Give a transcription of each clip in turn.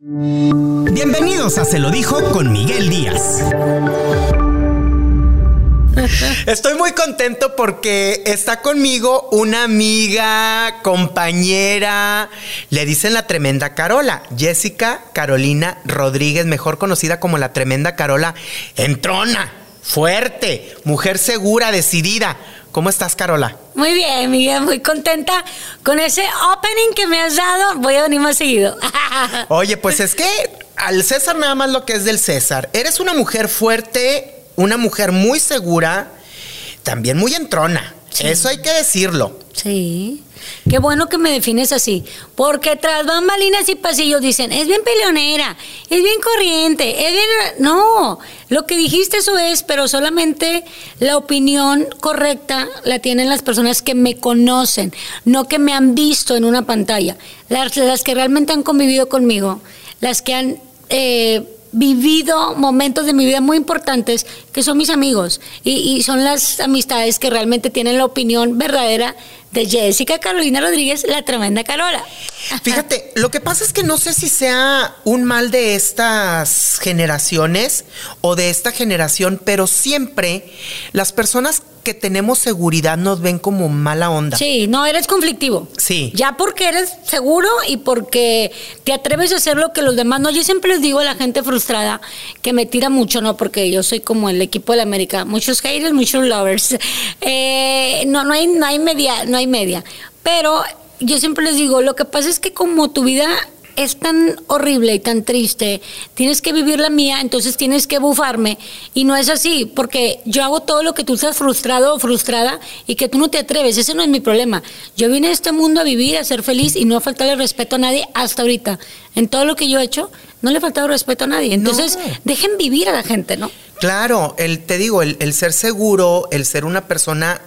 Bienvenidos a Se lo dijo con Miguel Díaz. Estoy muy contento porque está conmigo una amiga, compañera, le dicen la tremenda Carola, Jessica Carolina Rodríguez, mejor conocida como la tremenda Carola, entrona, fuerte, mujer segura, decidida. ¿Cómo estás, Carola? Muy bien, Miguel, muy contenta con ese opening que me has dado. Voy a venir más seguido. Oye, pues es que al César nada más lo que es del César. Eres una mujer fuerte, una mujer muy segura, también muy entrona. Eso hay que decirlo. Sí. Qué bueno que me defines así. Porque tras bambalinas y pasillos dicen, es bien peleonera, es bien corriente, es bien. No, lo que dijiste eso es, pero solamente la opinión correcta la tienen las personas que me conocen, no que me han visto en una pantalla. Las, las que realmente han convivido conmigo, las que han. Eh, vivido momentos de mi vida muy importantes que son mis amigos y, son las amistades que realmente tienen la opinión verdadera de Jessica Carolina Rodríguez, la tremenda Carola. Fíjate, lo que pasa es que no sé si sea un mal de estas generaciones o de esta generación, pero siempre las personas que tenemos seguridad nos ven como mala onda. Sí, no, eres conflictivo. Sí. Ya porque eres seguro y porque te atreves a hacer lo que los demás no. Yo siempre les digo a la gente frustrada que me tira mucho, ¿no? Porque yo soy como el equipo de la América. Muchos haters, muchos lovers. Eh, no, no hay, no hay media, no hay media. Pero yo siempre les digo, lo que pasa es que como tu vida es tan horrible y tan triste, tienes que vivir la mía, entonces tienes que bufarme. Y no es así, porque yo hago todo lo que tú estás frustrado o frustrada y que tú no te atreves. Ese no es mi problema. Yo vine a este mundo a vivir, a ser feliz y no a faltarle respeto a nadie hasta ahorita. En todo lo que yo he hecho, no le he faltado respeto a nadie. Entonces, No. dejen vivir a la gente, ¿no? Claro, el, te digo, el, el ser seguro, el ser una persona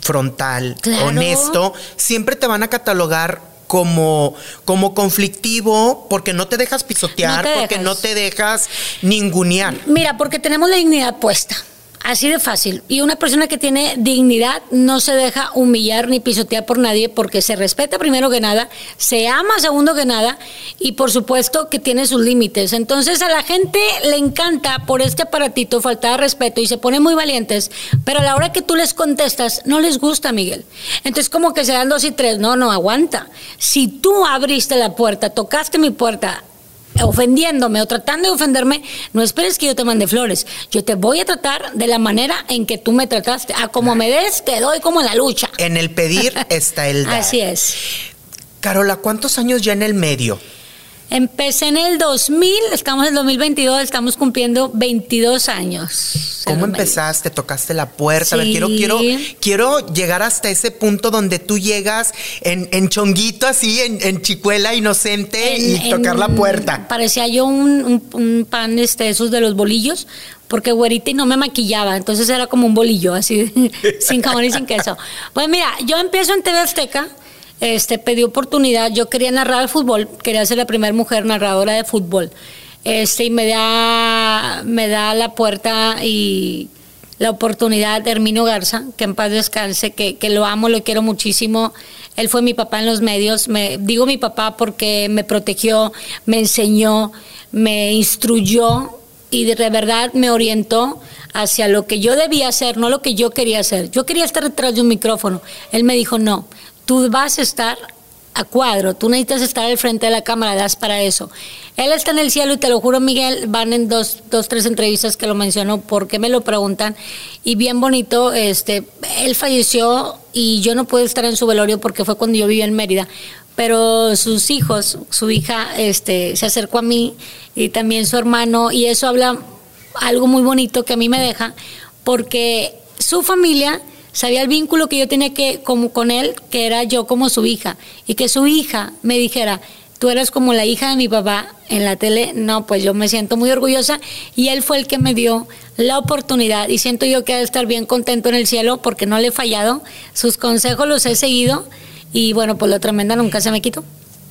frontal, Claro. honesto, siempre te van a catalogar como, como conflictivo porque no te dejas pisotear, No te porque dejas. no te dejas ningunear. Mira, porque tenemos la dignidad puesta. Así de fácil. Y una persona que tiene dignidad no se deja humillar ni pisotear por nadie porque se respeta primero que nada, se ama segundo que nada y por supuesto que tiene sus límites. Entonces a la gente le encanta por este aparatito faltar de respeto y se ponen muy valientes, pero a la hora que tú les contestas no les gusta, Miguel. Entonces como que se dan dos y tres. No, no, aguanta. Si tú abriste la puerta, tocaste mi puerta, ofendiéndome o tratando de ofenderme, no esperes que yo te mande flores. Yo te voy a tratar de la manera en que tú me trataste. A como me des, te doy como en la lucha. En el pedir está el dar. Así es. Carola, ¿cuántos años ya en el medio? Empecé en el 2000, estamos en el 2022, estamos cumpliendo 22 años. ¿Cómo empezaste? ¿Tocaste la puerta? A ver, Sí. quiero, quiero, quiero llegar hasta ese punto donde tú llegas en, en chonguito así, en, en chicuela inocente y En- tocar la puerta. Parecía yo un, un- un pan este, esos de los bolillos, porque güerita y no me maquillaba, entonces era como un bolillo, así, sin jamón y sin queso. Pues mira, yo empiezo en TV Azteca, este, pedí oportunidad, yo quería narrar el fútbol, quería ser la primera mujer narradora de fútbol, este, y me da, me da la puerta y la oportunidad de Garza, que en paz descanse, que, que lo amo, lo quiero muchísimo. Él fue mi papá en los medios. Me, digo mi papá porque me protegió, me enseñó, me instruyó y de verdad me orientó hacia lo que yo debía hacer, no lo que yo quería hacer. Yo quería estar detrás de un micrófono. Él me dijo, no, tú vas a estar a cuadro, tú necesitas estar al frente de la cámara, das para eso. Él está en el cielo y te lo juro, Miguel, van en dos, dos tres entrevistas que lo menciono porque me lo preguntan y bien bonito, este, él falleció y yo no pude estar en su velorio porque fue cuando yo vivía en Mérida, pero sus hijos, su hija, este, se acercó a mí y también su hermano y eso habla algo muy bonito que a mí me deja porque su familia sabía el vínculo que yo tenía que como con él, que era yo como su hija, y que su hija me dijera, tú eres como la hija de mi papá en la tele, no, pues yo me siento muy orgullosa. Y él fue el que me dio la oportunidad. Y siento yo que ha de estar bien contento en el cielo porque no le he fallado, sus consejos los he seguido. Y bueno, pues la tremenda nunca se me quitó.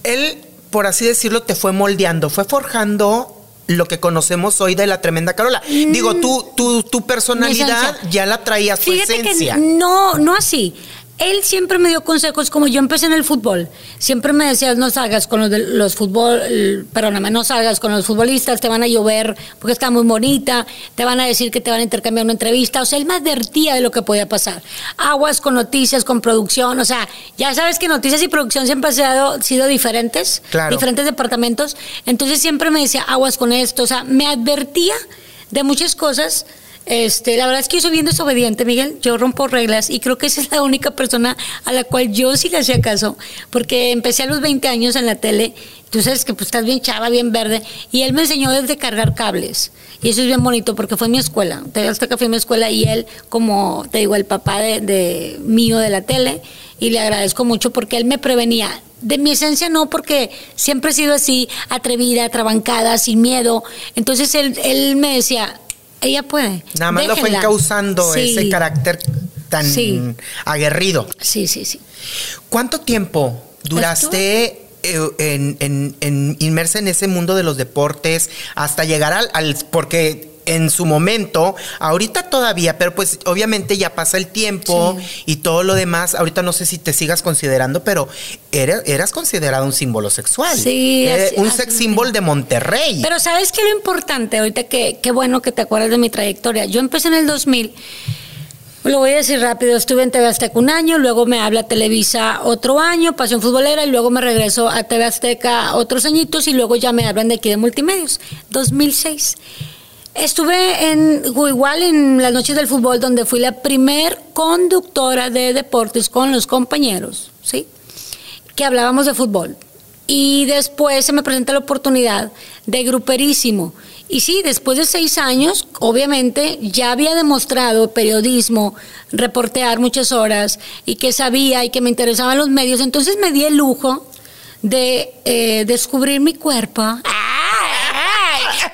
Él, por así decirlo, te fue moldeando, fue forjando lo que conocemos hoy de la tremenda Carola. Digo, tú, tu, tu personalidad ya la traías, tu Fíjate esencia. que no, no así. Él siempre me dio consejos, como yo empecé en el fútbol, siempre me decía, no salgas con los, de- los fútbol, perdóname, no salgas con los futbolistas, te van a llover porque está muy bonita, te van a decir que te van a intercambiar una entrevista, o sea, él me advertía de lo que podía pasar. Aguas con noticias, con producción, o sea, ya sabes que noticias y producción siempre han sido, sido diferentes, Claro. diferentes departamentos, entonces siempre me decía, aguas con esto, o sea, me advertía de muchas cosas. Este, la verdad es que yo soy bien desobediente, Miguel. Yo rompo reglas y creo que esa es la única persona a la cual yo sí le hacía caso, porque empecé a los 20 años en la tele. Tú sabes que pues estás bien chava, bien verde, y él me enseñó desde cargar cables. Y eso es bien bonito porque fue mi escuela. Hasta que fue mi escuela y él, como te digo, el papá de, mío de la tele, y le agradezco mucho porque él me prevenía. De mi esencia no, porque siempre he sido así, atrevida, trabancada, sin miedo. Entonces él me decía, ella puede. Nada más lo fue déjenla". encauzando Sí. ese carácter tan Sí. aguerrido. Sí, sí, sí. ¿Cuánto tiempo duraste eh, en, en- en- inmersa en ese mundo de los deportes hasta llegar al, al- porque en su momento, ahorita todavía, pero pues obviamente ya pasa el tiempo Sí. y todo lo demás, ahorita no sé si te sigas considerando, pero eras, eras considerado un símbolo sexual. Sí, Eh, así- un así sex lo symbol de Monterrey. Pero ¿sabes qué es lo importante? Ahorita que qué bueno que te acuerdas de mi trayectoria. Yo empecé en el 2000. Lo voy a decir rápido, estuve en TV Azteca un año, luego me habla Televisa otro año, Pasión Futbolera, y luego me regreso a TV Azteca otros añitos y luego ya me hablan de aquí de Multimedios. 2006. Estuve en igual en las noches del fútbol donde fui la primer conductora de deportes con los compañeros, ¿sí? Que hablábamos de fútbol. Y después se me presenta la oportunidad de gruperísimo. Y sí, después de seis años, obviamente ya había demostrado periodismo, reportear muchas horas y que sabía y que me interesaban los medios. Entonces me di el lujo de eh, descubrir mi cuerpo. ¡Ay!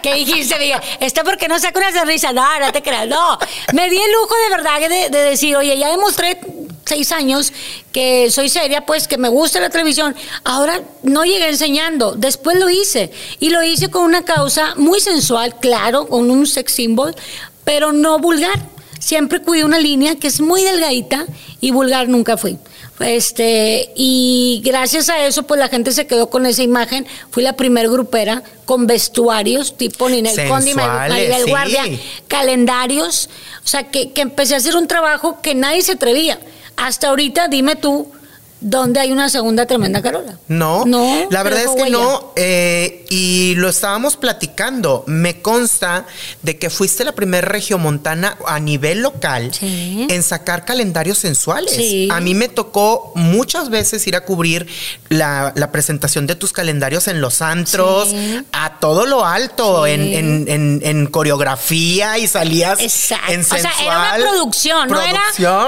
¿Qué dijiste, Miguel? ¿Esto porque no saco una sonrisa? No, no te creas, no. Me di el lujo de verdad de, de decir, oye, ya demostré seis años que soy seria, pues que me gusta la televisión. Ahora no llegué enseñando, después lo hice. Y lo hice con una causa muy sensual, claro, con un sex symbol, pero no vulgar. Siempre cuidé una línea que es muy delgadita y vulgar nunca fui. Este, y gracias a eso, pues la gente se quedó con esa imagen. Fui la primer grupera con vestuarios, tipo Ninel Sensuales, Maribel sí. Guardia, calendarios. O sea, que, que empecé a hacer un trabajo que nadie se atrevía. Hasta ahorita, dime tú, ¿dónde hay una segunda tremenda Carola? No, No, la verdad es que huella. no. eh, y lo estábamos platicando. Me consta de que fuiste la primera regiomontana a nivel local Sí. en sacar calendarios sensuales. Sí. A mí me tocó muchas veces ir a cubrir la, la presentación de tus calendarios en los antros, Sí. a todo lo alto, en, en- en- en coreografía y salías Exacto. en o sea, sensual. era una producción, no era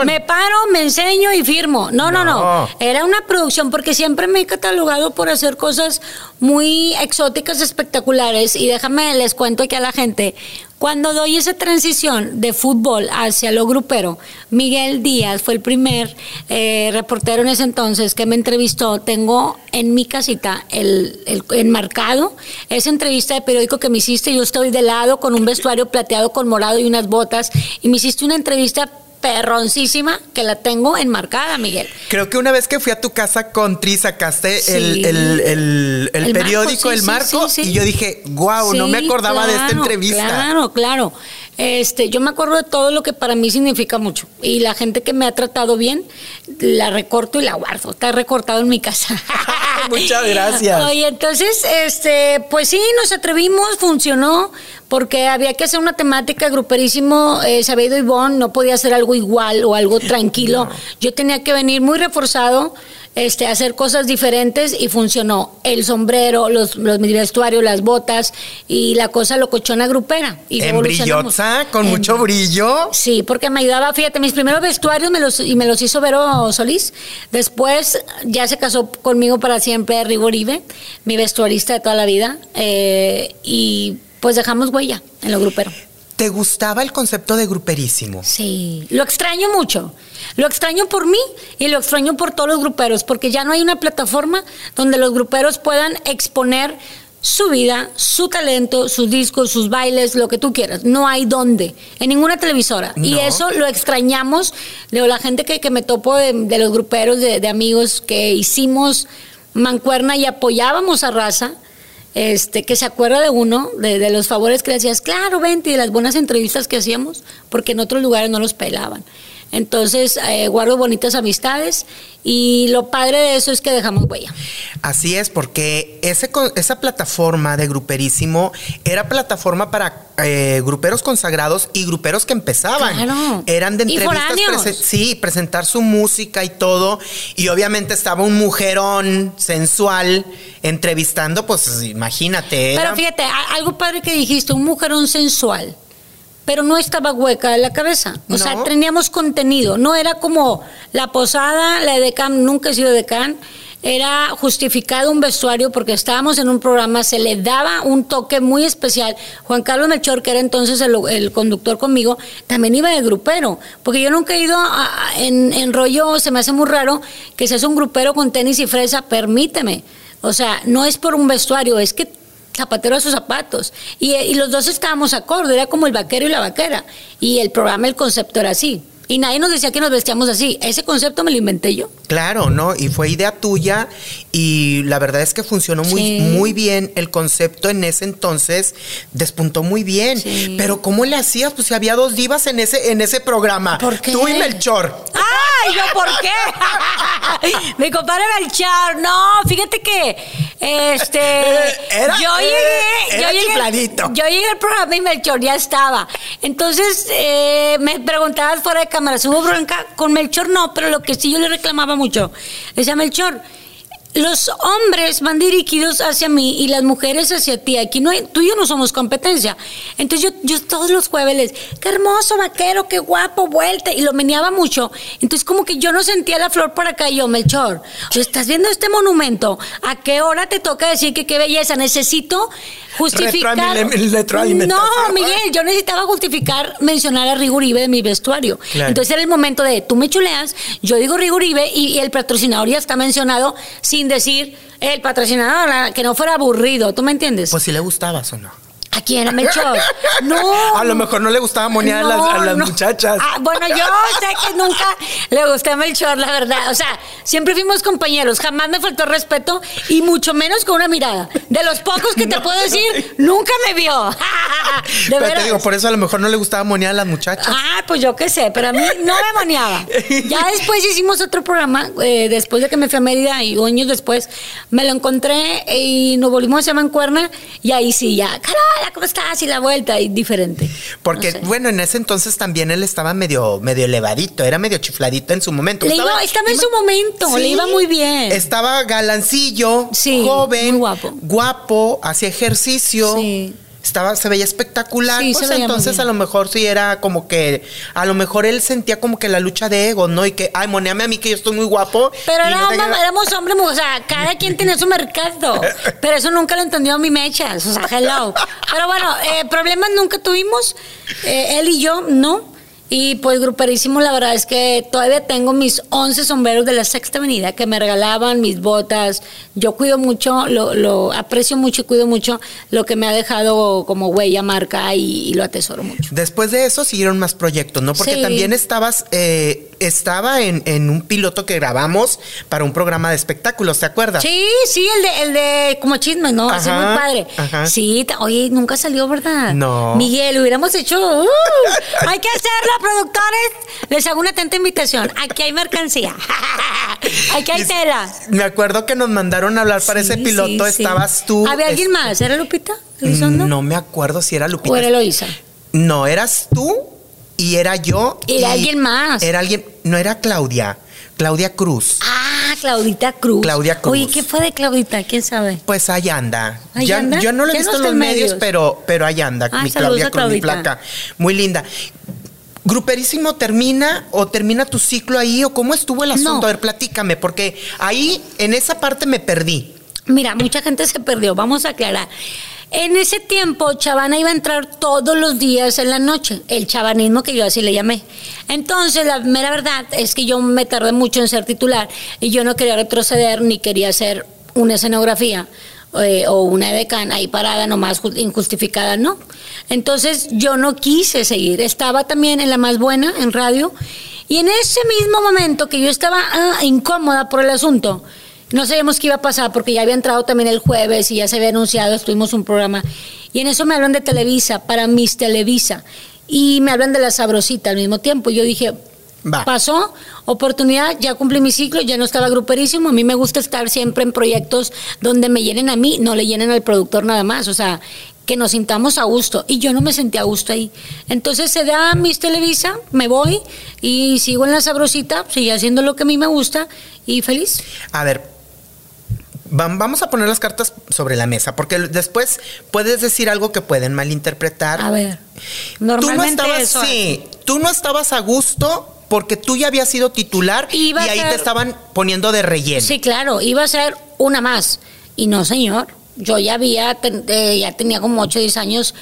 me paro, me enseño y firmo. No, no, no, No. Era una producción porque siempre me he catalogado por hacer cosas muy exóticas, espectaculares. Y déjame, les cuento aquí a la gente. Cuando doy esa transición de fútbol hacia lo grupero, Miguel Díaz fue el primer eh, reportero en ese entonces que me entrevistó. Tengo en mi casita el, el enmarcado esa entrevista de periódico que me hiciste. Yo estoy de lado con un vestuario plateado con morado y unas botas. Y me hiciste una entrevista perroncísima que la tengo enmarcada, Miguel. Creo que una vez que fui a tu casa con Tri sacaste Sí. el, el- el- el El marco, periódico, sí, el marco, sí, y yo dije, wow, no me acordaba de esta entrevista. Claro, claro. Este, yo me acuerdo de todo lo que para mí significa mucho. Y la gente que me ha tratado bien, la recorto y la guardo. Está recortado en mi casa. Muchas gracias. Oye, entonces, este, pues sí, nos atrevimos, funcionó, porque había que hacer una temática gruperísimo. Eh, ido Ivonne, no podía hacer algo igual o algo tranquilo. Yo tenía que venir muy reforzado. Este, hacer cosas diferentes y funcionó. El sombrero, los, los vestuarios, las botas y la cosa locochona grupera. Y En brillosa, con En- mucho brillo. Sí, porque me ayudaba, fíjate, mis primeros vestuarios me los, y me los hizo Vero Solís. Después ya se casó conmigo para siempre Rigo Uribe, mi vestuarista de toda la vida. eh, y pues dejamos huella en lo grupero. ¿Te gustaba el concepto de gruperísimo? Sí, lo extraño mucho. Lo extraño por mí y lo extraño por todos los gruperos, porque ya no hay una plataforma donde los gruperos puedan exponer su vida, su talento, sus discos, sus bailes, lo que tú quieras. No hay dónde, en ninguna televisora. Y eso lo extrañamos. Digo, la gente que, que me topo de, de los gruperos, de, de amigos que hicimos mancuerna y apoyábamos a raza, este, que se acuerda de uno, de, de los favores que le hacías, claro, vente, y de las buenas entrevistas que hacíamos, porque en otros lugares no los pelaban. Entonces, eh, guardo bonitas amistades y lo padre de eso es que dejamos huella. Así es, porque ese, esa plataforma de gruperísimo era plataforma para eh, gruperos consagrados y gruperos que empezaban. Claro. Eran de entrevistas. sí, presentar su música y todo. Y obviamente estaba un mujerón sensual entrevistando, pues imagínate. era- Pero fíjate, algo padre que dijiste, un mujerón sensual, pero no estaba hueca de la cabeza. O sea, No. teníamos contenido. No era como la posada, la de Can, nunca he sido de Can. Era justificado un vestuario porque estábamos en un programa, se le daba un toque muy especial. Juan Carlos Melchor, que era entonces el, el conductor conmigo, también iba de grupero. Porque yo nunca he ido a- a- en, en rollo, se me hace muy raro que seas un grupero con tenis y fresa, permíteme. O sea, no es por un vestuario, es que zapatero a sus zapatos. Y, los dos estábamos acorde, era como el vaquero y la vaquera. Y el programa, el concepto era así. Y nadie nos decía que nos vestíamos así. Ese concepto me lo inventé yo. Claro, ¿no? Y fue idea tuya y la verdad es que funcionó muy, Sí. muy bien. El concepto en ese entonces despuntó muy bien. Sí. Pero ¿cómo le hacías? Pues si había dos divas en ese, en ese programa. ¿Por qué? Tú y Melchor. ¡Ay, yo por qué! Mi compadre Melchor, no, fíjate que este Era- yo llegué, era yo llegué, yo llegué al programa y Melchor ya estaba. Entonces eh, me preguntabas fuera de cámara, ¿hubo bronca? Con Melchor no, pero lo que sí yo le reclamaba mucho, decía Melchor, los hombres van dirigidos hacia mí y las mujeres hacia ti. Aquí no hay- tú y yo no somos competencia. Entonces yo, yo todos los jueves les, qué hermoso vaquero, qué guapo, vuelta. Y lo meneaba mucho. Entonces como que yo no sentía la flor por acá. Y yo, Melchor, sea, estás viendo este monumento. ¿A qué hora te toca decir que qué belleza? Necesito justificar. No, Miguel, yo necesitaba justificar, mencionar a Rigo Uribe de mi vestuario. Claro. Entonces era el momento de, tú me chuleas, yo digo Rigo Uribe y, y el patrocinador ya está mencionado sin decir el patrocinador, que no fuera aburrido, ¿tú me entiendes? Pues si le gustabas o no. ¿A quién? ¿A Melchor? No. A lo mejor no le gustaba monear a las, a No, las no. muchachas. Ah, bueno, yo sé que nunca le gusté a Melchor, la verdad. O sea, siempre fuimos compañeros, jamás me faltó respeto y mucho menos con una mirada. De los pocos que te puedo decir, nunca me vio. De Pero veras. te digo, por eso a lo mejor no le gustaba monear a las muchachas. Ah, pues yo qué sé, pero a mí no me maneaba. Ya después hicimos otro programa, eh, después de que me fui a Mérida y años después, me lo encontré y nos volvimos a mancuerna y ahí sí, ya, ¿cómo estás? Y la vuelta, y diferente. Porque, No sé. bueno, en ese entonces también él estaba medio, medio elevadito, era medio chifladito en su momento. Le iba- estaba en su momento, le iba muy bien. Estaba galancillo, Sí, joven, muy guapo. guapo, hacía ejercicio. Sí. Estaba, se veía espectacular. Sí, pues veía entonces a lo mejor sí era como que, a lo mejor él sentía como que la lucha de ego, ¿no? Y que, ay, moneame a mí que yo estoy muy guapo. Pero y no era- te- éramos hombres, o sea, cada quien tenía su mercado. Pero eso nunca lo entendió mi mecha, o sea, hello. Pero bueno, eh, problemas nunca tuvimos, eh, él y yo, no. Y pues gruperísimo, la verdad es que todavía tengo mis 11 sombreros de la Sexta Avenida que me regalaban, mis botas. Yo cuido mucho, lo, lo aprecio mucho y cuido mucho lo que me ha dejado como huella, marca y, y lo atesoro mucho. Después de eso siguieron más proyectos, ¿no? Porque Sí. también estabas, eh, estaba en, en un piloto que grabamos para un programa de espectáculos, ¿te acuerdas? Sí, sí, el de, el de como chismes, ¿no? Así Ajá, muy padre. ajá. Sí, oye, nunca salió, ¿verdad? No. Miguel, hubiéramos hecho. ¡uh! hay que hacerlo, productores. Les hago una atenta invitación. Aquí hay mercancía. Aquí hay tela. Me acuerdo que nos mandaron a hablar para ese piloto, sí, sí. estabas tú. ¿Había alguien más? ¿Era Lupita? Elizondo? No me acuerdo si era Lupita. ¿O era Eloisa? No, eras tú y era yo. Era y alguien más. Era alguien, no era Claudia, Claudia Cruz. Ah, Claudita Cruz. Claudia Cruz. Oye, ¿qué fue de Claudita? ¿Quién sabe? Pues ahí anda. ¿Ahí ya, anda? Yo no lo he visto en los medios, medios. pero, pero ahí anda. Ah, mi Claudia Cruz, mi placa. Muy linda. ¿Gruperísimo termina o termina tu ciclo ahí o cómo estuvo el asunto? No. A ver, platícame, porque ahí en esa parte me perdí. Mira, mucha gente se perdió, vamos a aclarar. En ese tiempo, Chavana iba a entrar todos los días en la noche, el chavanismo que yo así le llamé. Entonces, la mera verdad es que yo me tardé mucho en ser titular y yo no quería retroceder ni quería hacer una escenografía eh, o una edecán ahí parada nomás ju- injustificada, no. Entonces, yo no quise seguir. Estaba también en la más buena, en radio, y en ese mismo momento que yo estaba ah, incómoda por el asunto, no sabíamos qué iba a pasar porque ya había entrado también el jueves y ya se había anunciado, estuvimos un programa. Y en eso me hablan de Televisa, para Miss Televisa. Y me hablan de la sabrosita al mismo tiempo. Y yo dije, Va. pasó, oportunidad, ya cumplí mi ciclo, ya no estaba gruperísimo. A mí me gusta estar siempre en proyectos donde me llenen a mí, no le llenen al productor nada más. O sea, que nos sintamos a gusto. Y yo no me sentía a gusto ahí. Entonces se da Miss Televisa, me voy y sigo en la sabrosita, sigue haciendo lo que a mí me gusta y feliz. A ver, vam- vamos a poner las cartas sobre la mesa, porque después puedes decir algo que pueden malinterpretar. A ver, tú no normalmente estabas, eso sí, tú no estabas a gusto porque tú ya habías sido titular Iba y ahí ser- te estaban poniendo de relleno. Sí, claro, iba a ser una más. Y no, señor. Yo ya había, eh, ya tenía como 8 o 10 años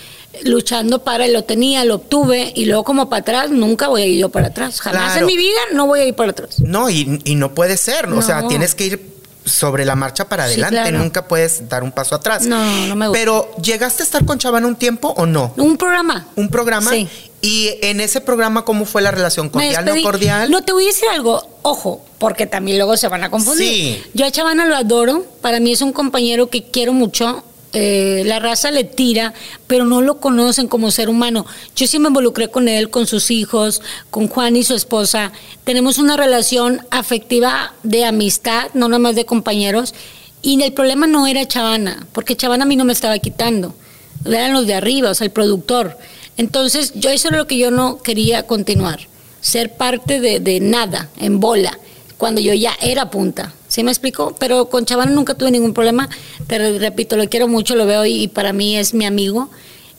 luchando para, lo tenía, lo obtuve, y luego como para atrás, nunca voy a ir yo para atrás. Jamás Claro. en mi vida no voy a ir para atrás. No, y, y no puede ser, o sea, tienes que ir sobre la marcha para Sí, adelante, claro. nunca puedes dar un paso atrás. No, no me gusta. Pero, ¿llegaste a estar con Chavana un tiempo o no? Un programa. Un programa. Sí. Y en ese programa, ¿cómo fue la relación? ¿Cordial, no cordial? No, te voy a decir algo, ojo, porque también luego se van a confundir. Sí. Yo a Chavana lo adoro, para mí es un compañero que quiero mucho. eh, la raza le tira, pero no lo conocen como ser humano. Yo sí me involucré con él, con sus hijos, con Juan y su esposa. Tenemos una relación afectiva de amistad, no nada más de compañeros. Y el problema no era Chavana, porque Chavana a mí no me estaba quitando. Eran los de arriba, o sea, el productor. Entonces, yo eso lo que yo no quería continuar. Ser parte de, de nada, en bola, cuando yo ya era punta. ¿Sí me explico? Pero con Chavana nunca tuve ningún problema. Te re- repito, lo quiero mucho, lo veo y, y para mí es mi amigo.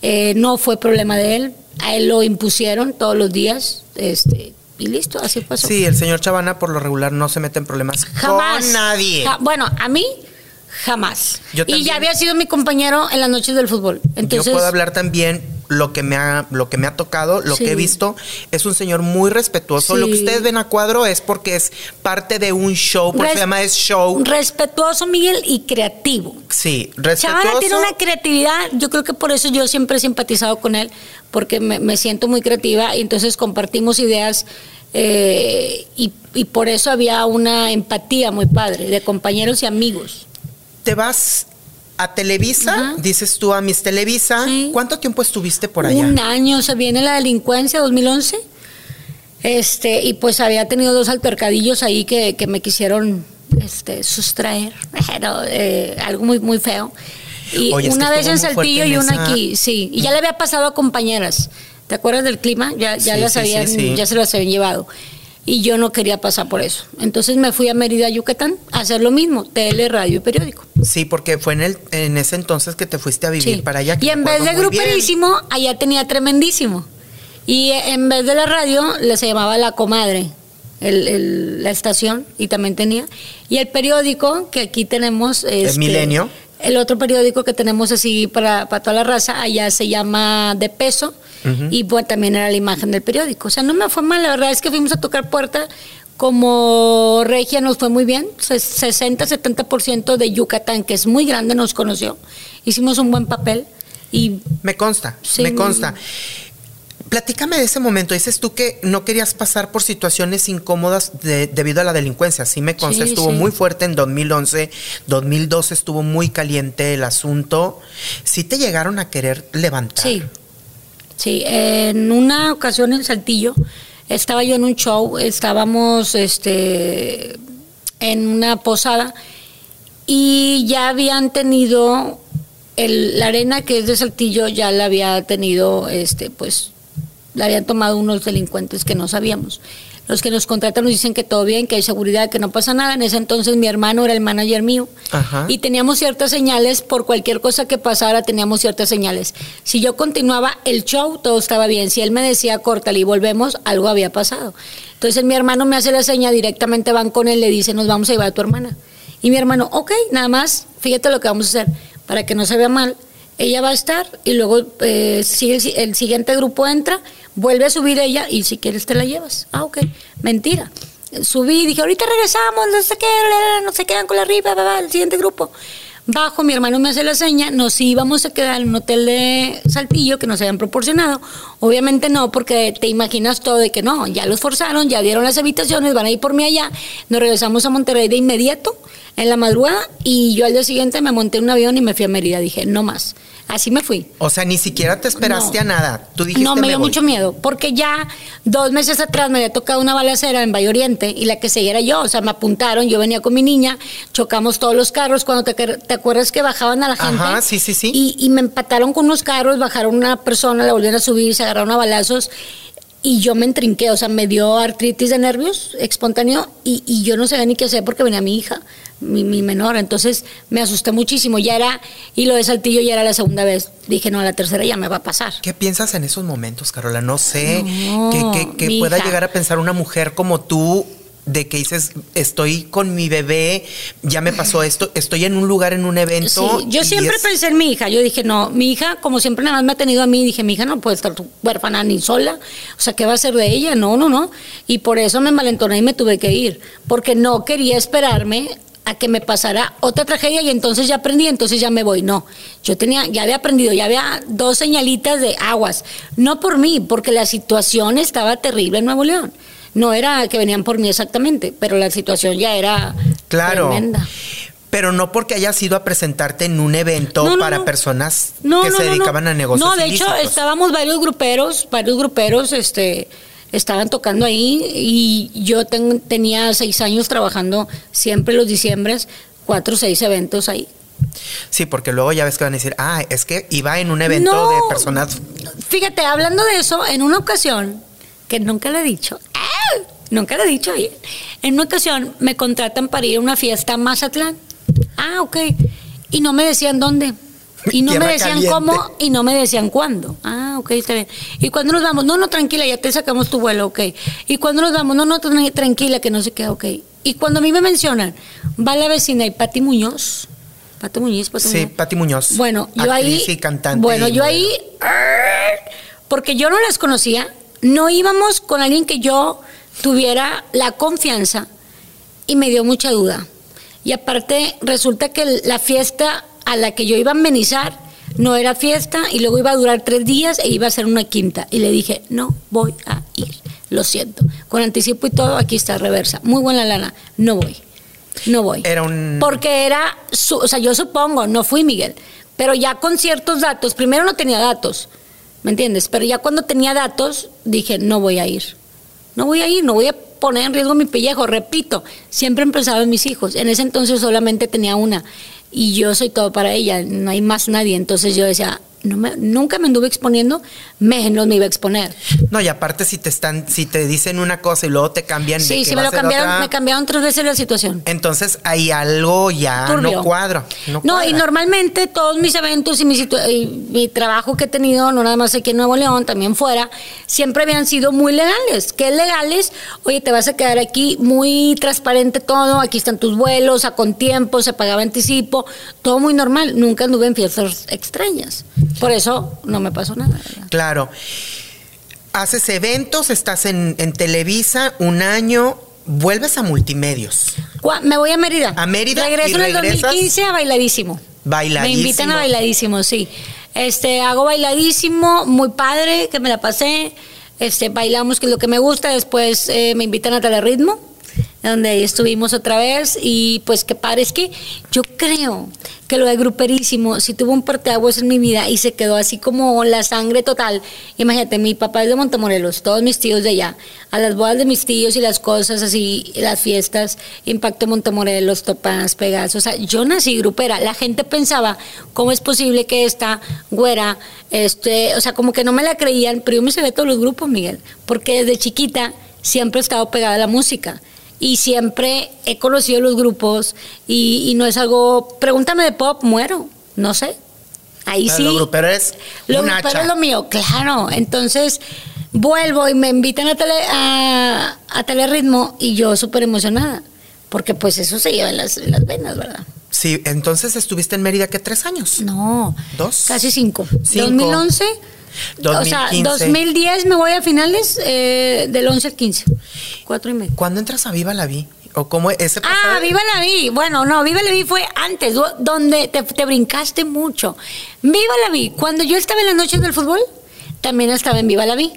Eh, no fue problema de él. A él lo impusieron todos los días. Este, y listo, así pasó. Sí, el señor Chavana por lo regular no se mete en problemas Jamás. con nadie. Ja- bueno, a mí, jamás. Yo y también. ya había sido mi compañero en las noches del fútbol. Entonces, Yo puedo hablar también lo que me ha, lo que me ha tocado, lo Sí. que he visto. Es un señor muy respetuoso. Sí. Lo que ustedes ven a cuadro es porque es parte de un show, por eso se llama es show. Respetuoso, Miguel, y creativo. Sí, respetuoso. tiene una creatividad, yo creo que por eso yo siempre he simpatizado con él, porque me, me siento muy creativa y entonces compartimos ideas eh, y, y por eso había una empatía muy padre de compañeros y amigos. Te vas a Televisa, dices tú a Miss Televisa. Sí. ¿Cuánto tiempo estuviste por allá? Un año, se viene la delincuencia, 2011. Este, y pues había tenido dos altercadillos ahí que, que me quisieron este, sustraer, pero, eh, algo muy, muy feo. Y Oye, una vez en Saltillo en y una esa- aquí, sí. Y ya le había pasado a compañeras. ¿Te acuerdas del clima? Ya, ya Sí, las sí, habían, ya se las habían llevado. Y yo no quería pasar por eso. Entonces me fui a Mérida, Yucatán, a hacer lo mismo, tele, radio y periódico. Sí, porque fue en el en ese entonces que te fuiste a vivir Sí. para allá. que Y en vez de bien. gruperísimo, allá tenía tremendísimo. Y en vez de la radio, le se llamaba La Comadre, el- el- la estación, y también tenía. Y el periódico, que aquí tenemos... este, Milenio. El otro periódico que tenemos así para, para toda la raza, allá se llama De Peso, y pues también era la imagen del periódico. O sea, no me fue mal, la verdad es que fuimos a tocar puerta. Como regia nos fue muy bien, Se- 60-70% de Yucatán, que es muy grande, nos conoció. Hicimos un buen papel y Me consta, Sí, me consta. Platícame de ese momento. Dices tú que no querías pasar por situaciones incómodas de- debido a la delincuencia. Sí me consta, Sí, estuvo sí. muy fuerte en 2011, 2012 estuvo muy caliente el asunto. Sí te llegaron a querer levantar. Sí, sí. En una ocasión en Saltillo estaba yo en un show, estábamos este, en una posada y ya habían tenido el- la arena que es de Saltillo, ya la había tenido, este, pues, la habían tomado unos delincuentes que no sabíamos. Los que nos contratan nos dicen que todo bien, que hay seguridad, que no pasa nada. En ese entonces mi hermano era el manager mío. Ajá. Y teníamos ciertas señales, por cualquier cosa que pasara, teníamos ciertas señales. Si yo continuaba el show, todo estaba bien. Si él me decía, córtale y volvemos, algo había pasado. Entonces mi hermano me hace la seña, directamente van con él, le dice, nos vamos a llevar a tu hermana. Y mi hermano, ok, nada más, fíjate lo que vamos a hacer, para que no se vea mal. Ella va a estar y luego eh, sigue el siguiente grupo entra, vuelve a subir ella y si quieres te la llevas. Ah, ok, mentira. Subí, dije, ahorita regresamos, no sé qué, no se quedan con la bla, bla, el siguiente grupo. Bajo, mi hermano me hace la seña, nos íbamos a quedar en un hotel de Saltillo que nos habían proporcionado. Obviamente no, porque te imaginas todo de que no, ya los forzaron, ya dieron las habitaciones, van a ir por mí allá. Nos regresamos a Monterrey de inmediato, en la madrugada, y yo al día siguiente me monté en un avión y me fui a Mérida. Dije, no más. Así me fui. O sea, ni siquiera te esperaste No. a nada. Tú dijiste No, me dio voy". mucho miedo, porque ya dos meses atrás me había tocado una balacera en Valle Oriente y la que seguía era yo, o sea, me apuntaron, yo venía con mi niña, chocamos todos los carros, cuando te, te acuerdas que bajaban a la gente. Ajá, sí, sí, sí. Y, y me empataron con unos carros, bajaron una persona, la volvieron a subir, se agarraron a balazos y yo me entrinqué, o sea, me dio artritis de nervios espontáneo y, y yo no sabía ni qué hacer porque venía mi hija, mi, mi menor, entonces me asusté muchísimo, ya era, y lo de Saltillo ya era la segunda vez, dije, no, a la tercera ya me va a pasar. ¿Qué piensas en esos momentos, Carola? No sé No, qué, pueda hija. llegar a pensar una mujer como tú de que dices, estoy con mi bebé, ya me pasó esto, estoy en un lugar, en un evento. Sí, yo siempre es- pensé en mi hija. Yo dije, no, mi hija, como siempre nada más me ha tenido a mí, dije, mi hija no puede estar huérfana ni sola. O sea, ¿qué va a hacer de ella? No, no, no. Y por eso me envalentoné y me tuve que ir. Porque no quería esperarme a que me pasara otra tragedia y entonces ya aprendí, entonces ya me voy. No, yo tenía, ya había aprendido, ya había dos señalitas de aguas. No por mí, porque la situación estaba terrible en Nuevo León. No era que venían por mí exactamente, pero la situación ya era Claro. tremenda. Pero no porque hayas ido a presentarte en un evento No, no, para no. personas que se dedicaban a negocios No, de hecho, estábamos varios gruperos, varios gruperos, este, estaban tocando ahí y yo ten- tenía seis años trabajando siempre los diciembres, cuatro o seis eventos ahí. Sí, porque luego ya ves que van a decir, ah, es que iba en un evento de personas. Fíjate, hablando de eso, en una ocasión, que nunca le he dicho, ¡ah! nunca le he dicho bien, en una ocasión me contratan para ir a una fiesta a Mazatlán. Ah, ok. Y no me decían dónde. Y no me decían caliente. cómo y no me decían cuándo. Ah, ok, está bien. ¿Y cuándo nos vamos? No, no, tranquila, ya te sacamos tu vuelo, ok. ¿Y cuándo nos vamos? No, no, tran- tranquila, que no sé qué, ok. Y cuando a mí me mencionan, va la vecina y Pati Muñoz. Pati Muñoz, Pati Sí. Pati Muñoz. Bueno, yo ahí. y cantante. Bueno, y yo ahí. Porque yo no las conocía, no íbamos con alguien que yo tuviera la confianza y me dio mucha duda. Y aparte, resulta que la fiesta a la que yo iba a amenizar no era fiesta y luego iba a durar tres días e iba a ser una quinta. Y le dije, no voy a ir, lo siento. Con anticipo y todo, aquí está reversa. Muy buena lana, no voy. No voy. Era un- Porque era, su- o sea, yo supongo, no fui Miguel, pero ya con ciertos datos, primero no tenía datos, ¿me entiendes? Pero ya cuando tenía datos, dije, no voy a ir. No voy a ir, no voy a poner en riesgo mi pellejo. Repito, siempre pensado en mis hijos. En ese entonces solamente tenía una y yo soy todo para ella, no hay más nadie. Entonces yo decía, no me- nunca me anduve exponiendo, menos me iba a exponer. No, y aparte si te están, si te dicen una cosa y luego te cambian de Sí, que sí, me lo cambiaron, otra, me cambiaron tres veces la situación. Entonces hay algo ya turbio. no cuadra. No, No, cuadra. y normalmente todos mis eventos y mi, y mi trabajo que he tenido, no nada más aquí en Nuevo León, también fuera, siempre habían sido muy legales. ¿Qué legales? Oye, te vas a quedar aquí muy transparente todo, aquí están tus vuelos, a con tiempo, se pagaba anticipo, todo muy normal. Nunca anduve en fiestas extrañas. Por eso no me pasó nada. ¿verdad? Claro. Haces eventos, estás en, en Televisa un año, vuelves a multimedios. Me voy a Mérida. ¿A Mérida? Regreso ¿Y en el regresas? 2015 a bailadísimo. Bailadísimo. Me invitan a bailadísimo, sí. Este, hago bailadísimo, muy padre, que me la pasé. Este, bailamos, que es lo que me gusta. Después eh, me invitan a Teleritmo, donde ahí estuvimos otra vez. Y pues qué padre, es que yo creo que lo de gruperísimo, si tuvo un parteaguas en mi vida y se quedó así como la sangre total. Imagínate, mi papá es de Montemorelos, todos mis tíos de allá. A las bodas de mis tíos y las cosas así, las fiestas, Impacto Montemorelos, Topaz, Pegaso. O sea, yo nací grupera. La gente pensaba, ¿cómo es posible que esta güera, este, o sea, como que no me la creían, pero yo me sabía todos los grupos, Miguel. Porque desde chiquita siempre he estado pegada a la música y siempre he conocido los grupos y, y no es algo, pregúntame de pop, muero, no sé. Ahí Pero sí. Lo grupero es Lo un grupero hacha. es lo mío, claro. Entonces vuelvo y me invitan a, tele, a, a Teleritmo y yo súper emocionada. Porque pues eso se lleva en las, en las venas, ¿verdad? Sí, entonces estuviste en Mérida, ¿qué? ¿Tres años? No. ¿Dos? Casi cinco. Cinco. 2011. O sea, 2015. 2010 me voy a finales eh, del 11 al 15. Cuatro y medio. ¿Cuándo entras a Viva la Vi? ¿O cómo ese Ah, pasado- Viva la Vi. Bueno, no, Viva la Vi fue antes, do- donde te, te brincaste mucho. Viva la Vi. Cuando yo estaba en las noches del fútbol, también estaba en Viva la Vi.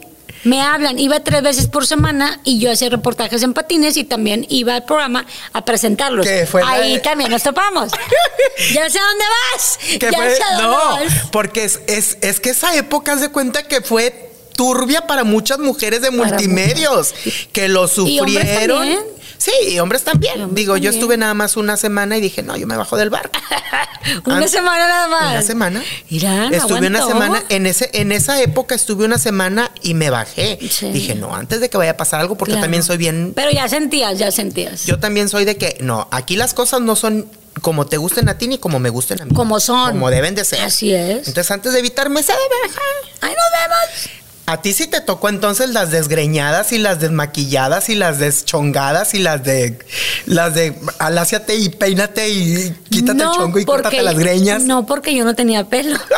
Me hablan, iba tres veces por semana y yo hacía reportajes en patines y también iba al programa a presentarlos. ¿Qué fue Ahí de- también nos topamos. ya sé dónde vas. ya fue- sé dónde no, vas. porque es, es, es que esa época haz de cuenta que fue turbia para muchas mujeres de Para multimedios que lo Y hombres sufrieron. también. Sí, y hombres también. Y hombres Digo, yo estuve nada más una semana y dije, no, yo me bajo del barco. Una Antes- semana nada más. Una semana. Irán, estuve una semana, en ese, en esa época estuve una semana y me bajé. Sí. Dije, no, antes de que vaya a pasar algo, porque Claro. también soy bien. Pero ya sentías, ya sentías. Yo también soy de que, no, aquí las cosas no son como te gusten a ti ni como me gusten a mí. Como son. Como deben de ser. Así es. Entonces, antes de evitarme esa de bajar. ¡Ay, nos vemos! A ti sí te tocó entonces las desgreñadas y las desmaquilladas y las deschongadas y las de las de aláciate y peínate y quítate el chongo y córtate las greñas. No, porque yo no tenía pelo.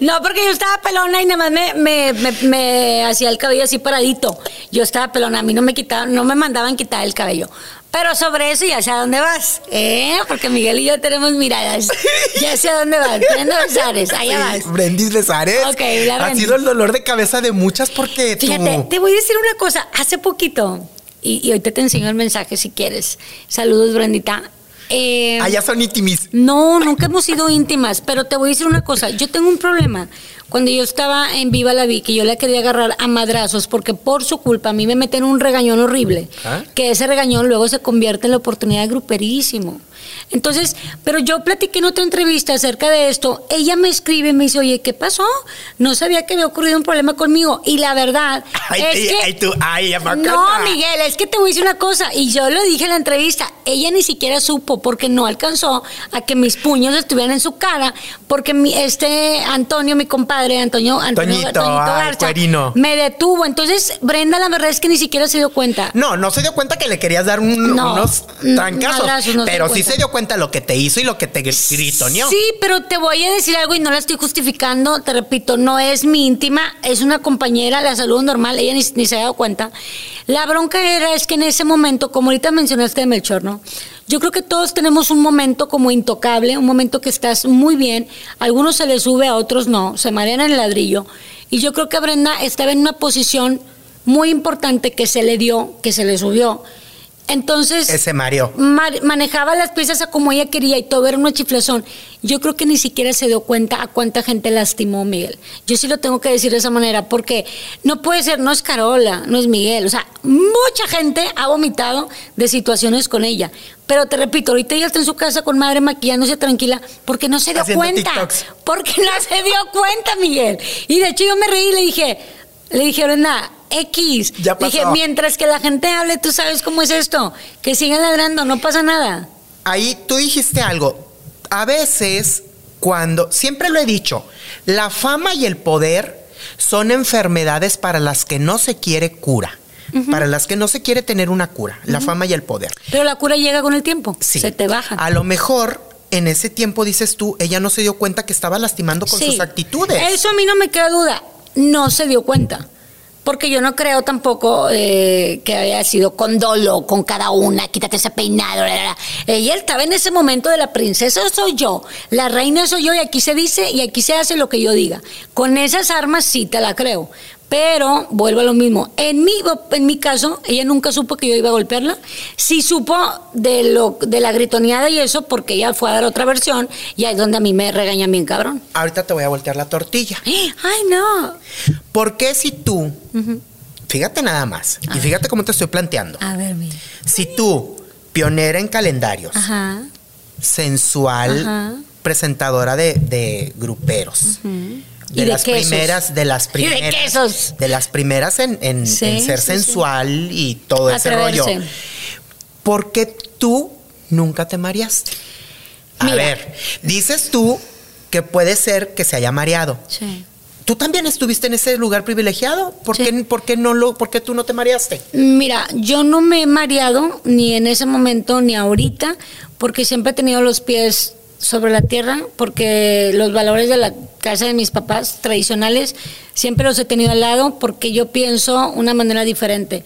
No, porque yo estaba pelona y nada más me, me, me- me hacía el cabello así paradito. Yo estaba pelona, a mí no me quitaban, no me mandaban quitar el cabello. Pero sobre eso ya sé a dónde vas, ¿eh? Porque Miguel y yo tenemos miradas. Ya sé a dónde vas, Brenda Besares, allá vas. Sí, Brendis Besares. Ok, la ha Brendis. sido el dolor de cabeza de muchas porque tú- Fíjate, te voy a decir una cosa. Hace poquito, y, y ahorita te enseño el mensaje si quieres. Saludos, Brendita. Eh, allá son íntimis. no, nunca hemos sido íntimas, pero te voy a decir una cosa. Yo tengo un problema. Cuando yo estaba en Viva la Vi, que yo la quería agarrar a madrazos, porque por su culpa a mí me meten un regañón horrible, ¿Ah? que ese regañón luego se convierte en la oportunidad de gruperísimo. Entonces, pero yo platiqué en otra entrevista acerca de esto. Ella me escribe y me dice, oye, ¿qué pasó? No sabía que había ocurrido un problema conmigo. Y la verdad Ay, es ay, que... ay, tú, ay, No. Miguel, es que te voy a decir una cosa, y yo lo dije en la entrevista, ella ni siquiera supo porque no alcanzó a que mis puños estuvieran en su cara, porque mi, este Antonio, mi compadre, Antonio, Antonio Toñito, ay, cuerino. me detuvo. Entonces, Brenda, la verdad es que ni siquiera se dio cuenta. No, no se dio cuenta que le querías dar un- No, unos trancazos. no pero sí se dio cuenta lo que te hizo y lo que te gritoneó. Sí, pero te voy a decir algo y no la estoy justificando, te repito, no es mi íntima, es una compañera, la salud normal, ella ni, ni se ha dado cuenta. La bronca era es que en ese momento, como ahorita mencionaste de Melchor, ¿no? Yo creo que todos tenemos un momento como intocable, un momento que estás muy bien, a algunos se les sube, a otros no, se marean en el ladrillo. Y yo creo que Brenda estaba en una posición muy importante que se le dio, que se le subió. Entonces, Ese Mario. ma- manejaba las piezas a como ella quería y todo era una chiflazón. Yo creo que ni siquiera se dio cuenta a cuánta gente lastimó Miguel. Yo sí lo tengo que decir de esa manera porque no puede ser, no es Carola, no es Miguel. O sea, mucha gente ha vomitado de situaciones con ella. Pero te repito, ahorita ella está en su casa con madre maquillándose tranquila porque no se dio Haciendo cuenta. TikToks. Porque no se dio cuenta, Miguel. Y de hecho yo me reí y le dije, le dije, Brenda, X. Ya pasó. Dije, mientras que la gente hable, tú sabes cómo es esto. Que sigan ladrando, no pasa nada. Ahí tú dijiste algo. A veces, cuando, siempre lo he dicho, la fama y el poder son enfermedades para las que no se quiere cura. Para las que no se quiere tener una cura, la fama y el poder. Pero la cura llega con el tiempo. Sí. Se te baja. A lo mejor en ese tiempo dices tú, ella no se dio cuenta que estaba lastimando con Sí. sus actitudes. Eso a mí no me queda duda. No se dio cuenta. Porque yo no creo tampoco eh, que haya sido con dolo, con cada una, quítate ese peinado. bla, bla. Ella estaba en ese momento de la princesa soy yo, la reina soy yo y aquí se dice y aquí se hace lo que yo diga. Con esas armas sí te la creo. Pero vuelvo a lo mismo. En mi, en mi caso, ella nunca supo que yo iba a golpearla. Sí supo de, lo, de la gritoneada y eso porque ella fue a dar otra versión y ahí es donde a mí me regañan bien cabrón. Ahorita te voy a voltear la tortilla. Ay, no. ¿Por qué si tú, fíjate nada más, y fíjate cómo te estoy planteando, A ver, mira. si tú, pionera en calendarios, Ajá. sensual, Ajá. presentadora de, de gruperos, De, Y las primeras, de las Y de primeras. quesos. De las primeras en, en- Sí, en ser sí, sensual y todo ese rollo. ¿Por qué tú nunca te mareaste? A Mira. ver, dices tú que puede ser que se haya mareado. Sí. ¿Tú también estuviste en ese lugar privilegiado? ¿Por, Sí. qué, por qué no lo, por qué tú no te mareaste? Mira, yo no me he mareado ni en ese momento ni ahorita, porque siempre he tenido los pies sobre la tierra, porque los valores de la casa de mis papás tradicionales siempre los he tenido al lado, porque yo pienso una manera diferente.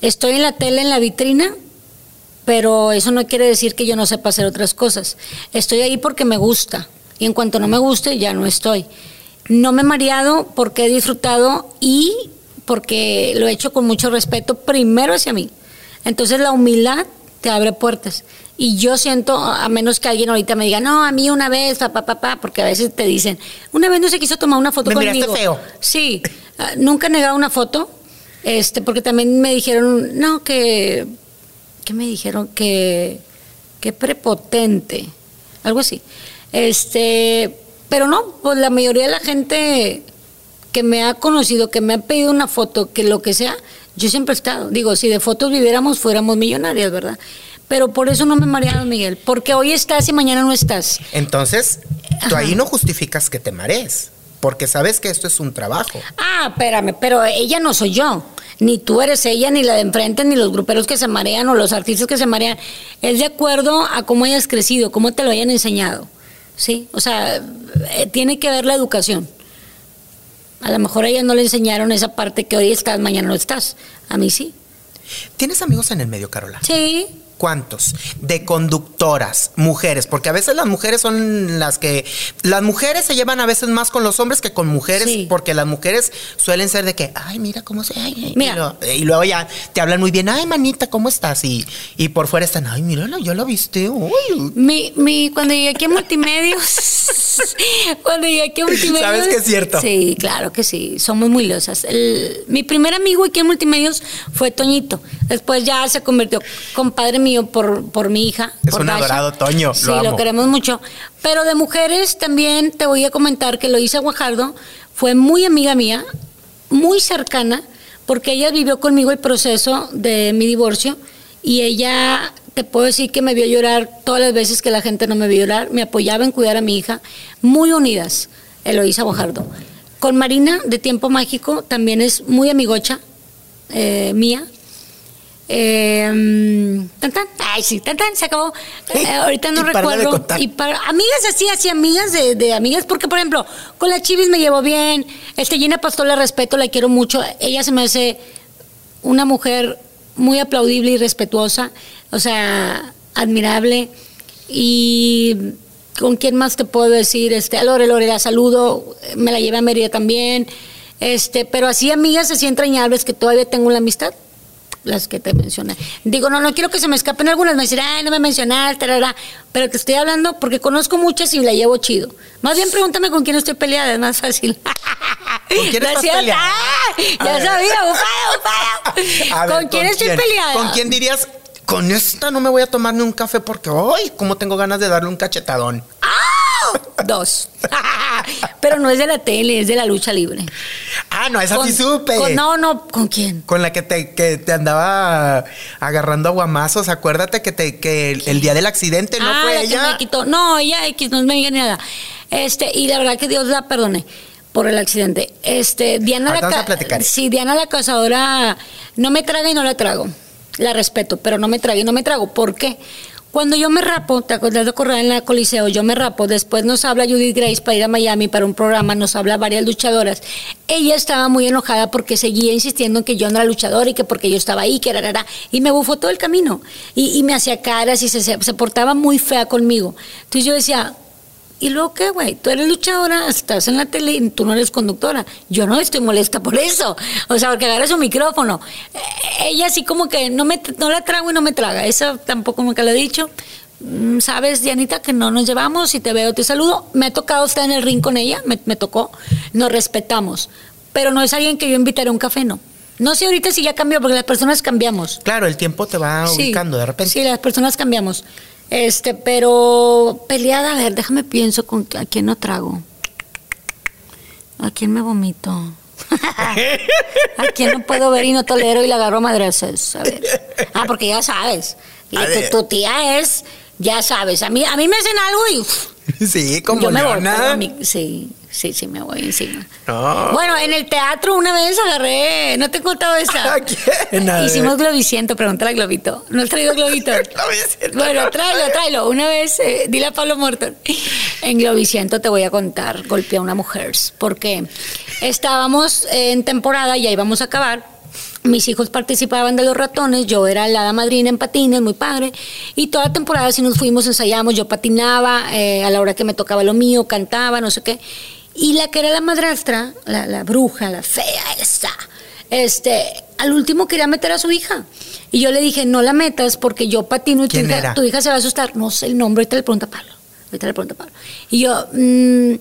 Estoy en la tele, en la vitrina, pero eso no quiere decir que yo no sepa hacer otras cosas. Estoy ahí porque me gusta, y en cuanto no me guste, ya no estoy. No me he mareado porque he disfrutado y porque lo he hecho con mucho respeto, primero hacia mí. Entonces la humildad te abre puertas. Y yo siento, a menos que alguien ahorita me diga, no, a mí una vez, papá, papá, porque a veces te dicen, una vez no se quiso tomar una foto Me miraste conmigo. feo. Sí, ah, nunca he negado una foto, este, porque también me dijeron, no, que, ¿qué me dijeron? Que, que prepotente, algo así. Este, pero no, pues la mayoría de la gente que me ha conocido, que me ha pedido una foto, que lo que sea, yo siempre he estado. Digo, si de fotos viviéramos, fuéramos millonarias, ¿verdad? Pero por eso no me he mareado, Miguel, porque hoy estás y mañana no estás. Entonces, tú ahí no justificas que te marees, porque sabes que esto es un trabajo. Ah, espérame, pero ella no soy yo. Ni tú eres ella, ni la de enfrente, ni los gruperos que se marean o los artistas que se marean. Es de acuerdo a cómo hayas crecido, cómo te lo hayan enseñado. ¿Sí? O sea, eh, tiene que ver la educación. A lo mejor a ella no le enseñaron esa parte que hoy estás, mañana no estás. A mí sí. ¿Tienes amigos en el medio, Carola? Sí. ¿Cuántos? De conductoras, mujeres, porque a veces las mujeres son las que... Las mujeres se llevan a veces más con los hombres que con mujeres, Sí. porque las mujeres suelen ser de que, ay, mira cómo se... ay, ay", Mira. Y, luego, y luego ya te hablan muy bien, ay, manita, ¿cómo estás? Y, y por fuera están, ay, mírala, ya la viste, uy. Mi, mi, cuando llegué aquí a Multimedios, cuando llegué aquí a Multimedios. ¿Sabes que es cierto? Sí, claro que sí, somos muy losas. El- mi primer amigo aquí en Multimedios fue Toñito. Después ya se convirtió compadre mío por, por mi hija. Es por un Dasha. adorado Toño, lo Sí, lo, amo. queremos mucho. Pero de mujeres también te voy a comentar que Loisa Guajardo fue muy amiga mía, muy cercana, porque ella vivió conmigo el proceso de mi divorcio y ella, te puedo decir que me vio llorar todas las veces que la gente no me vio llorar, me apoyaba en cuidar a mi hija, muy unidas, Eloísa Guajardo. Con Marina, de Tiempo Mágico, también es muy amigocha eh, mía. Eh, tan, tan, ay, sí, tan, tan, se acabó. Eh, ahorita no Y recuerdo. Y para amigas así, así, amigas de, de amigas, porque por ejemplo, con la Chivis me llevo bien. Este Gina Pastor la respeto, la quiero mucho. Ella se me hace una mujer muy aplaudible y respetuosa, o sea, admirable. Y con quién más te puedo decir, este, a Lore, Lore, la saludo, me la llevé a Mérida también. Este, pero así amigas así entrañables que todavía tengo la amistad las que te mencioné. Digo, no, no quiero que se me escapen algunas, me dicen, ay, no me mencionaste, tarara", pero te estoy hablando porque conozco muchas y la llevo chido. Más bien pregúntame con quién estoy peleada, es más fácil. ¿Con quién estás peleada? ¡Ah! Ya ver. sabía, ¿Con quién estoy peleada? ¿Con quién dirías, con esta no me voy a tomar ni un café porque, ay, cómo tengo ganas de darle un cachetadón? Dos. pero no es de la tele, es de la lucha libre. Ah, no, esa Con- sí supe. con- no, no, ¿con quién? Con la que te, que te andaba agarrando aguamazos. Acuérdate que, te, que el, el día del accidente no ah, fue la que ella. me quitó. No, ella X, no me diga ni nada. Este, y la verdad que Dios la perdone por el accidente. Este, Diana Ahorita la vamos a. Sí, Diana la cazadora no me traga y no la trago. La respeto, pero no me traga y no me trago. ¿Por qué? Cuando yo me rapo, te acuerdas de correr en la Coliseo, yo me rapo, después nos habla Judith Grace para ir a Miami para un programa, nos habla varias luchadoras. Ella estaba muy enojada porque seguía insistiendo en que yo no era luchadora y que porque yo estaba ahí, que rarara, y me bufó todo el camino. Y, y me hacía caras y se, se, se portaba muy fea conmigo. Entonces yo decía, ¿Y luego qué, güey? Tú eres luchadora, estás en la tele y tú no eres conductora. Yo no estoy molesta por eso. O sea, porque agarra su micrófono. Eh, ella así como que no, me, no la trago y no me traga. Eso tampoco nunca lo he dicho. Mm, Sabes, Dianita, que no nos llevamos. Si te veo, te saludo. Me ha tocado estar en el ring con ella, me, me tocó. Nos respetamos. Pero no es alguien que yo invitaré a un café, no. No sé ahorita si ya cambió, porque las personas cambiamos. Claro, el tiempo te va Sí, ubicando de repente. Sí, las personas cambiamos. Este, pero peleada, a ver, déjame pienso con a quién no trago. ¿A quién me vomito? ¿A quién no puedo ver y no tolero y la agarro madrazos? A ver. Ah, porque ya sabes. Y A tu, tu tía es, ya sabes. A mí, a mí me hacen algo y uf, Sí, como yo me voy. Mí- sí, sí, sí, me voy encima. No. Bueno, en el teatro una vez agarré, no te he contado esta. ¿A quién? A. Hicimos Globiciento, pregúntale a Globito. ¿No has traído Globito? Bueno, no. tráelo, tráelo. Una vez, eh, dile a Pablo Morton. En Globiciento te voy a contar, golpeé a una mujer. Porque estábamos en temporada, ya íbamos a acabar. Mis hijos participaban de los ratones, yo era la hada madrina en patines, muy padre. Y toda temporada si nos fuimos, ensayamos, yo patinaba, eh, a la hora que me tocaba lo mío, cantaba, no sé qué. Y la que era la madrastra, la, la bruja, la fea esa, este, al último quería meter a su hija. Y yo le dije, no la metas porque yo patino y tu ¿Quién hija, tu hija se va a asustar. No sé el nombre, ahorita le pregunta a Pablo. Ahorita le pregunta a Pablo. Y yo, mm,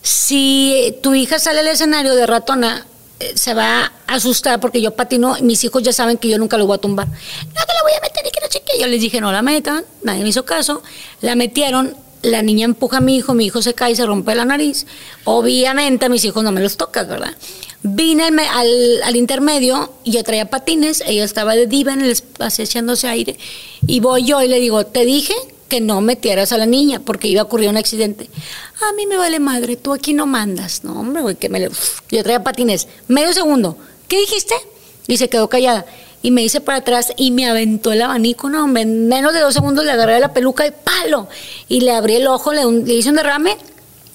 si tu hija sale al escenario de ratona, se va a asustar porque yo patino y mis hijos ya saben que yo nunca lo voy a tumbar. No te la voy a meter y que no cheque. Yo les dije, no la metan, nadie me hizo caso. La metieron, la niña empuja a mi hijo, mi hijo se cae y se rompe la nariz. Obviamente a mis hijos no me los tocas, ¿verdad? Vine al, al- al intermedio y yo traía patines, ella estaba de diva en el espacio echándose aire. Y voy yo y le digo, te dije que no metieras a la niña porque iba a ocurrir un accidente. A mí me vale madre, tú aquí no mandas. No, hombre, güey, que me le... Yo traía patines. Medio segundo. ¿Qué dijiste? Y se quedó callada. Y me hice para atrás y me aventó el abanico, no, hombre, en menos de dos segundos le agarré la peluca y palo. Y le abrí el ojo, le, le hice un derrame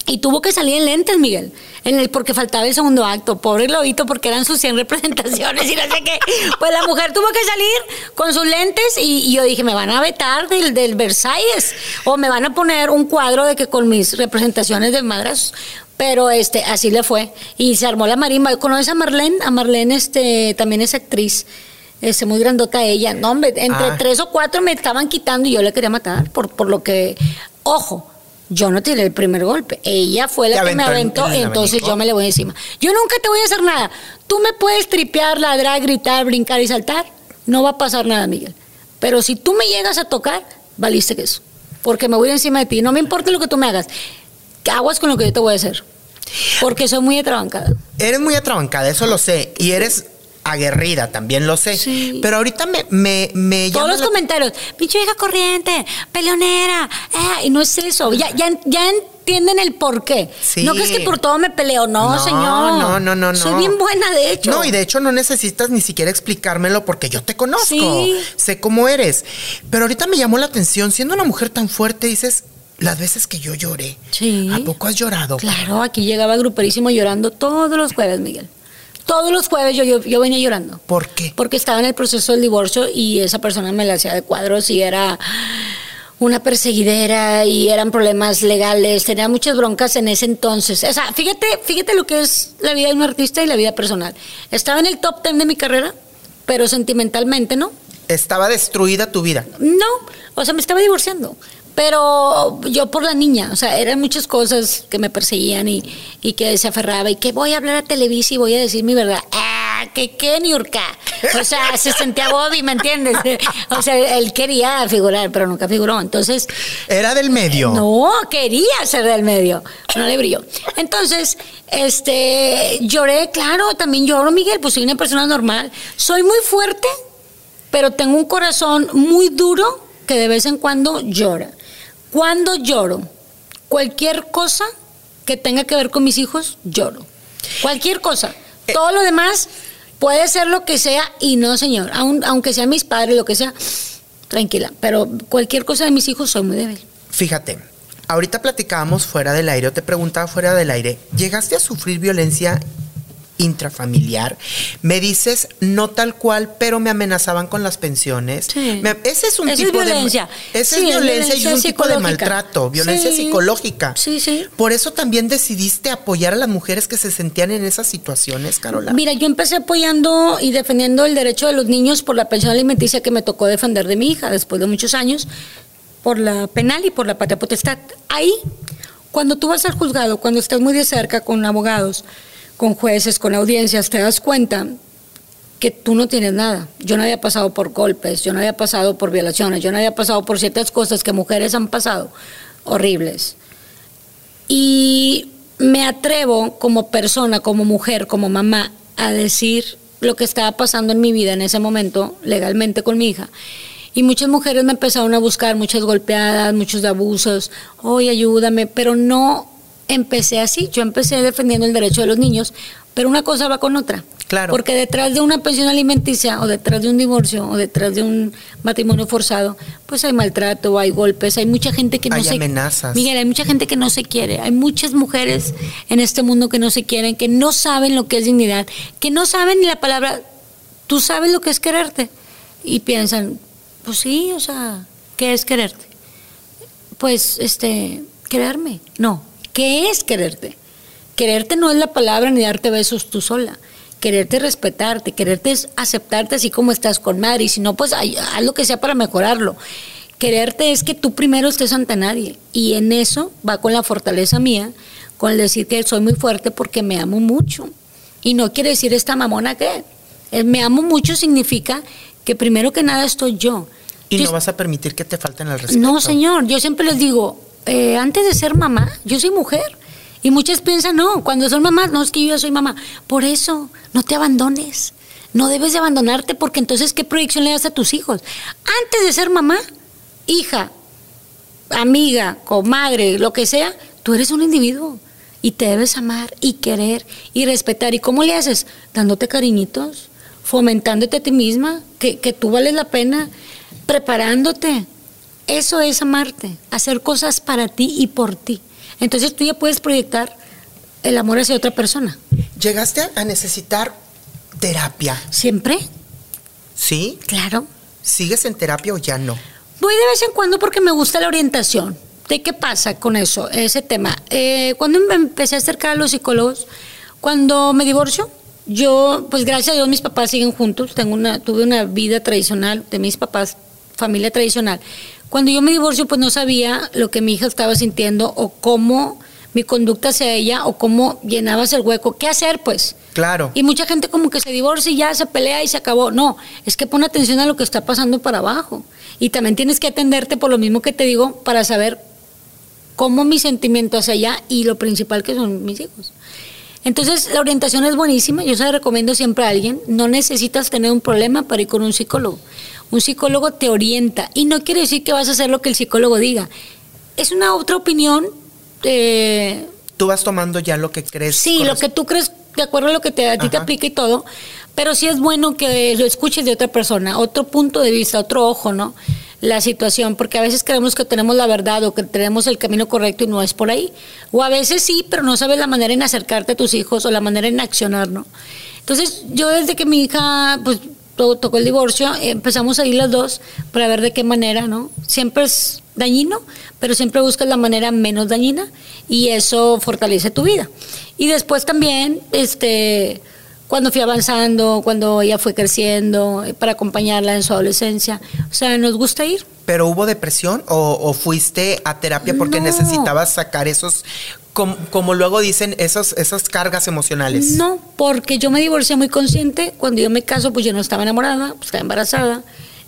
y tuvo que salir en lentes, Miguel. En el, porque faltaba el segundo acto. Pobre globito, porque eran sus 100 representaciones y no sé qué. Pues la mujer tuvo que salir con sus lentes y, y yo dije, me van a vetar del, del Versalles o me van a poner un cuadro de que con mis representaciones de madras. Pero este, así le fue. Y se armó la marimba. ¿Conoces a Marlene? A Marlene este, también es actriz. Este, muy grandota ella. No, hombre, entre Ah. tres o cuatro me estaban quitando y yo le quería matar por, por lo que... Ojo, yo no tiré el primer golpe. Ella fue la Te que me aventó entonces yo me le voy encima. Yo nunca te voy a hacer nada. Tú me puedes tripear, ladrar, gritar, brincar y saltar. No va a pasar nada, Miguel. Pero si tú me llegas a tocar, valiste que eso. Porque me voy encima de ti. No me importa lo que tú me hagas. Aguas con lo que yo te voy a hacer. Porque soy muy atrabancada. Eres muy atrabancada, eso lo sé. Y eres aguerrida, también lo sé. Sí. Pero ahorita me, me, me Todos los la- comentarios, pinche vieja corriente, peleonera, eh, y no es eso, ya, ya, ya entienden el por qué. Sí. No crees que por todo me peleo, no, No, señor. no, no, no, Soy no. bien buena, de hecho. No, y de hecho no necesitas ni siquiera explicármelo porque yo te conozco. Sí. Sé cómo eres. Pero ahorita me llamó la atención, siendo una mujer tan fuerte, dices, las veces que yo lloré. Sí. ¿A poco has llorado? Claro, aquí llegaba gruperísimo llorando todos los jueves, Miguel. Todos los jueves yo, yo, yo venía llorando. ¿Por qué? Porque estaba en el proceso del divorcio y esa persona me la hacía de cuadros y era una perseguidera y eran problemas legales, tenía muchas broncas en ese entonces. O sea, fíjate, fíjate lo que es la vida de un artista y la vida personal. Estaba en el top ten de mi carrera, pero sentimentalmente no. Estaba destruida tu vida. No, o sea, me estaba divorciando. Pero yo por la niña, o sea, eran muchas cosas que me perseguían y, y que se aferraba y que voy a hablar a Televisa y voy a decir mi verdad. Ah, que qué Niurka. O sea, se sentía Bobby, ¿me entiendes? O sea, él quería figurar, pero nunca figuró. Entonces, Era del medio. no, quería ser del medio. No le brilló. Entonces, este, lloré, claro, también lloro, Miguel, pues soy una persona normal. Soy muy fuerte, pero tengo un corazón muy duro que de vez en cuando llora. Cuando lloro, cualquier cosa que tenga que ver con mis hijos, lloro. Cualquier cosa. Todo lo demás puede ser lo que sea y no, señor. Aun- aunque sean mis padres, lo que sea, tranquila. Pero cualquier cosa de mis hijos soy muy débil. Fíjate, ahorita platicábamos fuera del aire, o te preguntaba fuera del aire, ¿llegaste a sufrir violencia intrafamiliar? Me dices, no tal cual, pero me amenazaban con las pensiones. Sí. Me- ese es un Esa es tipo violencia. de... Ese Sí, es es violencia y violencia un tipo de maltrato, violencia Sí. psicológica. Sí, sí. Por eso también decidiste apoyar a las mujeres que se sentían en esas situaciones, Carola. Mira, yo empecé apoyando y defendiendo el derecho de los niños por la pensión alimenticia que me tocó defender de mi hija después de muchos años, por la penal y por la patria potestad. Ahí, cuando tú vas al juzgado, cuando estás muy de cerca con abogados, con jueces, con audiencias, te das cuenta que tú no tienes nada. Yo no había pasado por golpes, yo no había pasado por violaciones, yo no había pasado por ciertas cosas que mujeres han pasado horribles. Y me atrevo como persona, como mujer, como mamá, a decir lo que estaba pasando en mi vida en ese momento, legalmente con mi hija. Y muchas mujeres me empezaron a buscar, muchas golpeadas, muchos abusos, oye, ayúdame, pero no empecé así, yo empecé defendiendo el derecho de los niños, pero una cosa va con otra. Claro. Porque detrás de una pensión alimenticia o detrás de un divorcio o detrás de un matrimonio forzado, pues hay maltrato, hay golpes, hay mucha gente que no Hay se amenazas. Miguel, hay mucha gente que no se quiere, hay muchas mujeres en este mundo que no se quieren, que no saben lo que es dignidad, que no saben ni la palabra, tú sabes lo que es quererte y piensan, pues sí, o sea, ¿qué es quererte? Pues este, quererme. No, ¿qué es quererte? Quererte no es la palabra ni darte besos tú sola. Quererte es respetarte, quererte es aceptarte así como estás con madre, y si no, pues haz lo que sea para mejorarlo. Quererte es que tú primero estés ante nadie, y en eso va con la fortaleza mía, con el decir que soy muy fuerte porque me amo mucho. Y no quiere decir esta mamona que el me amo mucho significa que primero que nada estoy yo. Y Yo no vas a permitir que te falten el respeto. no, señor, yo siempre les digo, eh, antes de ser mamá, yo soy mujer. Y muchas piensan, no, cuando son mamás, no, es que yo ya soy mamá. Por eso, no te abandones. No debes de abandonarte porque entonces, ¿qué proyección le das a tus hijos? Antes de ser mamá, hija, amiga, comadre, lo que sea, tú eres un individuo y te debes amar y querer y respetar. ¿Y cómo le haces? Dándote cariñitos, fomentándote a ti misma, que, que tú vales la pena, preparándote. Eso es amarte, hacer cosas para ti y por ti. Entonces tú ya puedes proyectar el amor hacia otra persona. ¿Llegaste a- necesitar terapia? ¿Siempre? ¿Sí? Claro. ¿Sigues en terapia o ya no? Voy de vez en cuando porque me gusta la orientación. ¿De qué pasa con eso, ese tema? Eh, cuando me empecé a acercar a los psicólogos, cuando me divorcio, yo, pues gracias a Dios mis papás siguen juntos, tengo una, tuve una vida tradicional de mis papás, familia tradicional. Cuando yo me divorcio, pues no sabía lo que mi hija estaba sintiendo o cómo mi conducta hacia ella o cómo llenabas el hueco. ¿Qué hacer, pues? Claro. Y mucha gente como que se divorcia y ya se pelea y se acabó. No, es que pon atención a lo que está pasando para abajo. Y también tienes que atenderte por lo mismo que te digo para saber cómo mi sentimiento hacia allá y lo principal que son mis hijos. Entonces, la orientación es buenísima. Yo se la recomiendo siempre a alguien. No necesitas tener un problema para ir con un psicólogo. Un psicólogo te orienta. Y no quiere decir que vas a hacer lo que el psicólogo diga. Es una otra opinión. eh, Tú vas tomando ya lo que crees. Sí, lo que tú crees de acuerdo a lo que te, a ti te aplica y todo, pero sí es bueno que lo escuches de otra persona, otro punto de vista, otro ojo, ¿no? La situación, porque a veces creemos que tenemos la verdad o que tenemos el camino correcto y no es por ahí. O a veces sí, pero no sabes la manera en acercarte a tus hijos o la manera en accionar, ¿no? Entonces, yo desde que mi hija, pues, tocó el divorcio, empezamos a ir las dos para ver de qué manera, ¿no? Siempre es dañino, pero siempre buscas la manera menos dañina y eso fortalece tu vida. Y después también, este, cuando fui avanzando, cuando ella fue creciendo, eh, para acompañarla en su adolescencia, o sea, nos gusta ir. ¿Pero hubo depresión o, o fuiste a terapia porque No. necesitabas sacar esos, com- como, luego dicen, esos, esas cargas emocionales? No, porque yo me divorcié muy consciente. Cuando yo me caso, pues yo no estaba enamorada, pues estaba embarazada.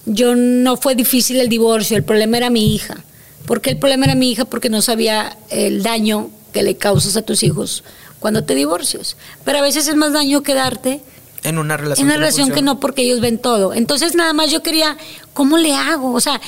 Yo no fue difícil el divorcio, el problema era mi hija. ¿Por qué el problema era mi hija? Porque no sabía el daño que le causas a tus hijos cuando te divorcias. Pero a veces es más daño quedarte En una relación. en una que no relación que funciona. no, porque ellos ven todo. Entonces nada más yo quería, ¿cómo le hago? O sea,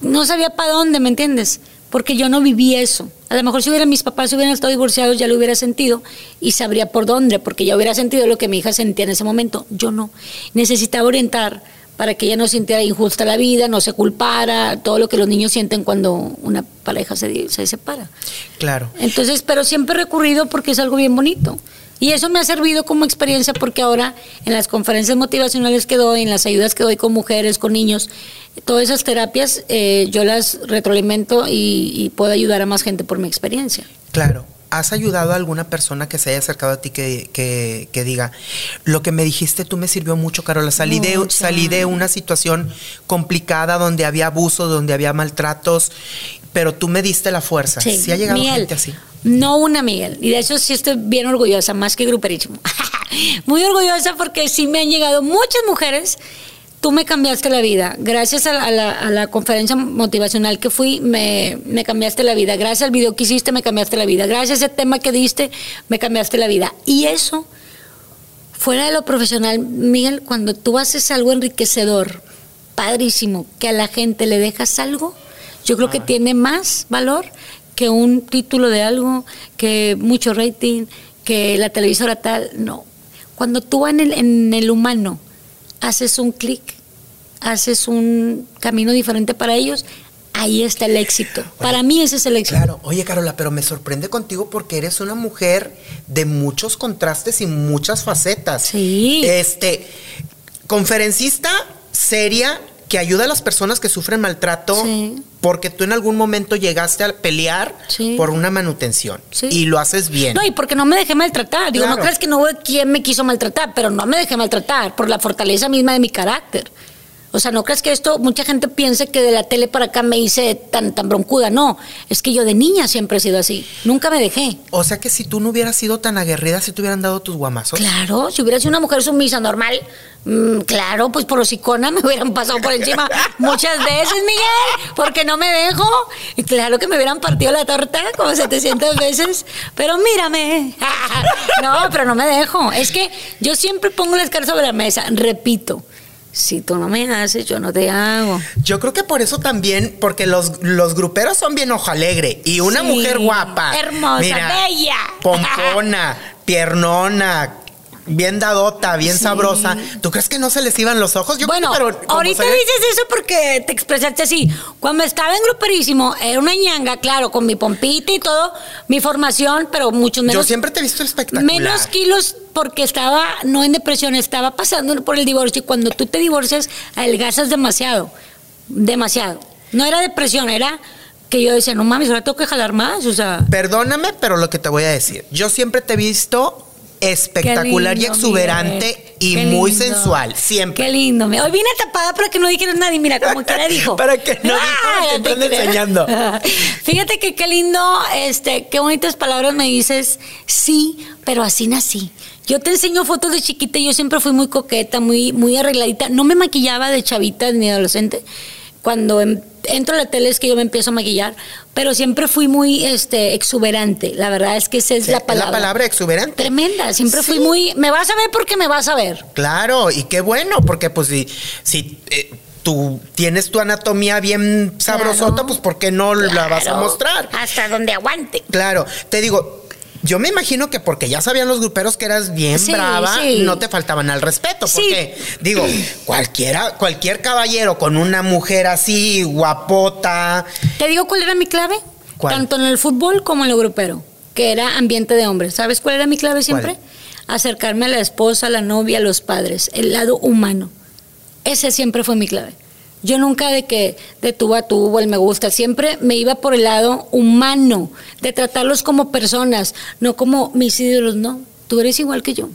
no sabía para dónde, ¿me entiendes? Porque yo no viví eso. A lo mejor si hubiera mis papás hubieran estado divorciados ya lo hubiera sentido y sabría por dónde, porque ya hubiera sentido lo que mi hija sentía en ese momento. Yo no. Necesitaba orientar para que ella no sintiera injusta la vida, no se culpara, todo lo que los niños sienten cuando una pareja se, se separa. Claro. Entonces, pero siempre he recurrido porque es algo bien bonito. Y eso me ha servido como experiencia porque ahora en las conferencias motivacionales que doy, en las ayudas que doy con mujeres, con niños, todas esas terapias eh, yo las retroalimento y, y puedo ayudar a más gente por mi experiencia. Claro. ¿Has ayudado a alguna persona que se haya acercado a ti que, que, que diga, lo que me dijiste tú me sirvió mucho, Carola? Salí, de, salí de una situación complicada donde había abuso, donde había maltratos, pero tú me diste la fuerza. Sí, ha llegado Miguel, gente así. No una Miguel. Y de eso sí estoy bien orgullosa, más que gruperísimo. Muy orgullosa porque sí me han llegado muchas mujeres. Tú me cambiaste la vida. Gracias a la, a la conferencia motivacional que fui, me, me, cambiaste la vida. Gracias al video que hiciste, me cambiaste la vida. Gracias a ese tema que diste, me cambiaste la vida. Y eso, fuera de lo profesional, Miguel, cuando tú haces algo enriquecedor, padrísimo, que a la gente le dejas algo, yo creo que tiene más valor que un título de algo, que mucho rating, que la televisora tal. No. Cuando tú en el, en el humano haces un clic, haces un camino diferente para ellos, ahí está el éxito. para mí ese es el éxito. Claro, oye Carola, pero me sorprende contigo porque eres una mujer de muchos contrastes y muchas facetas. Sí. Este, conferencista seria que ayuda a las personas que sufren maltrato porque tú en algún momento llegaste a pelear por una manutención y lo haces bien. No, y porque no me dejé maltratar. Digo, no crees que no hubo quien me quiso maltratar, pero no me dejé maltratar por la fortaleza misma de mi carácter. O sea, no crees que esto, mucha gente piense que de la tele para acá me hice tan, tan broncuda. No, es que yo de niña siempre he sido así. Nunca me dejé. O sea que si tú no hubieras sido tan aguerrida, si te hubieran dado tus guamazos. Claro, si hubieras sido una mujer sumisa normal, mmm, claro, pues por hocicona me hubieran pasado por encima muchas veces, Miguel, porque no me dejo. Y claro que me hubieran partido la torta como 700 veces, pero mírame. no, pero no me dejo. Es que yo siempre pongo las caras sobre la mesa, repito si tú no me haces, yo no te hago. Yo creo que por eso también, porque los, los gruperos son bien ojo alegre y una mujer guapa, hermosa, bella, pompona, piernona, bien dadota, bien sabrosa. ¿Tú crees que no se les iban los ojos? Yo bueno, pero ahorita dices eso porque te expresaste así. Cuando estaba en gruperísimo, era una ñanga, claro, con mi pompita y todo, mi formación, pero mucho menos. Yo siempre te he visto espectacular. Menos kilos porque estaba, no en depresión, estaba pasando por el divorcio y cuando tú te divorcias, adelgazas demasiado, demasiado. No era depresión, era que yo decía, no mames, ahora tengo que jalar más, o sea. Perdóname, pero lo que te voy a decir, yo siempre te he visto espectacular y exuberante y muy sensual, siempre. Qué lindo. Hoy vine tapada para que no dijeras nadie, mira, como que le dijo. para que no ah, te enseñando. Fíjate que qué lindo, este, qué bonitas palabras me dices. Sí, pero así nací. Yo te enseño fotos de chiquita, yo siempre fui muy coqueta, muy, muy arregladita. No me maquillaba de chavita ni adolescente. Cuando em, entro a la tele es que yo me empiezo a maquillar, pero siempre fui muy este, exuberante. La verdad es que esa es la palabra. La palabra exuberante. Tremenda. Siempre fui muy. Me vas a ver porque me vas a ver. Claro, y qué bueno, porque pues si. si eh, tú tienes tu anatomía bien sabrosota, pues ¿por qué no la vas a mostrar? Hasta donde aguante. Claro, te digo, yo me imagino que porque ya sabían los gruperos que eras bien brava, no te faltaban al respeto. Porque, digo, cualquiera, cualquier caballero con una mujer así, guapota. ¿Te digo cuál era mi clave? Tanto en el fútbol como en el grupero, que era ambiente de hombres. ¿Sabes cuál era mi clave siempre? Acercarme a la esposa, a la novia, a los padres, el lado humano. Ese siempre fue mi clave. Yo nunca de que de tú a tú el me gusta, siempre me iba por el lado humano, de tratarlos como personas, no como mis ídolos, no, tú eres igual que yo.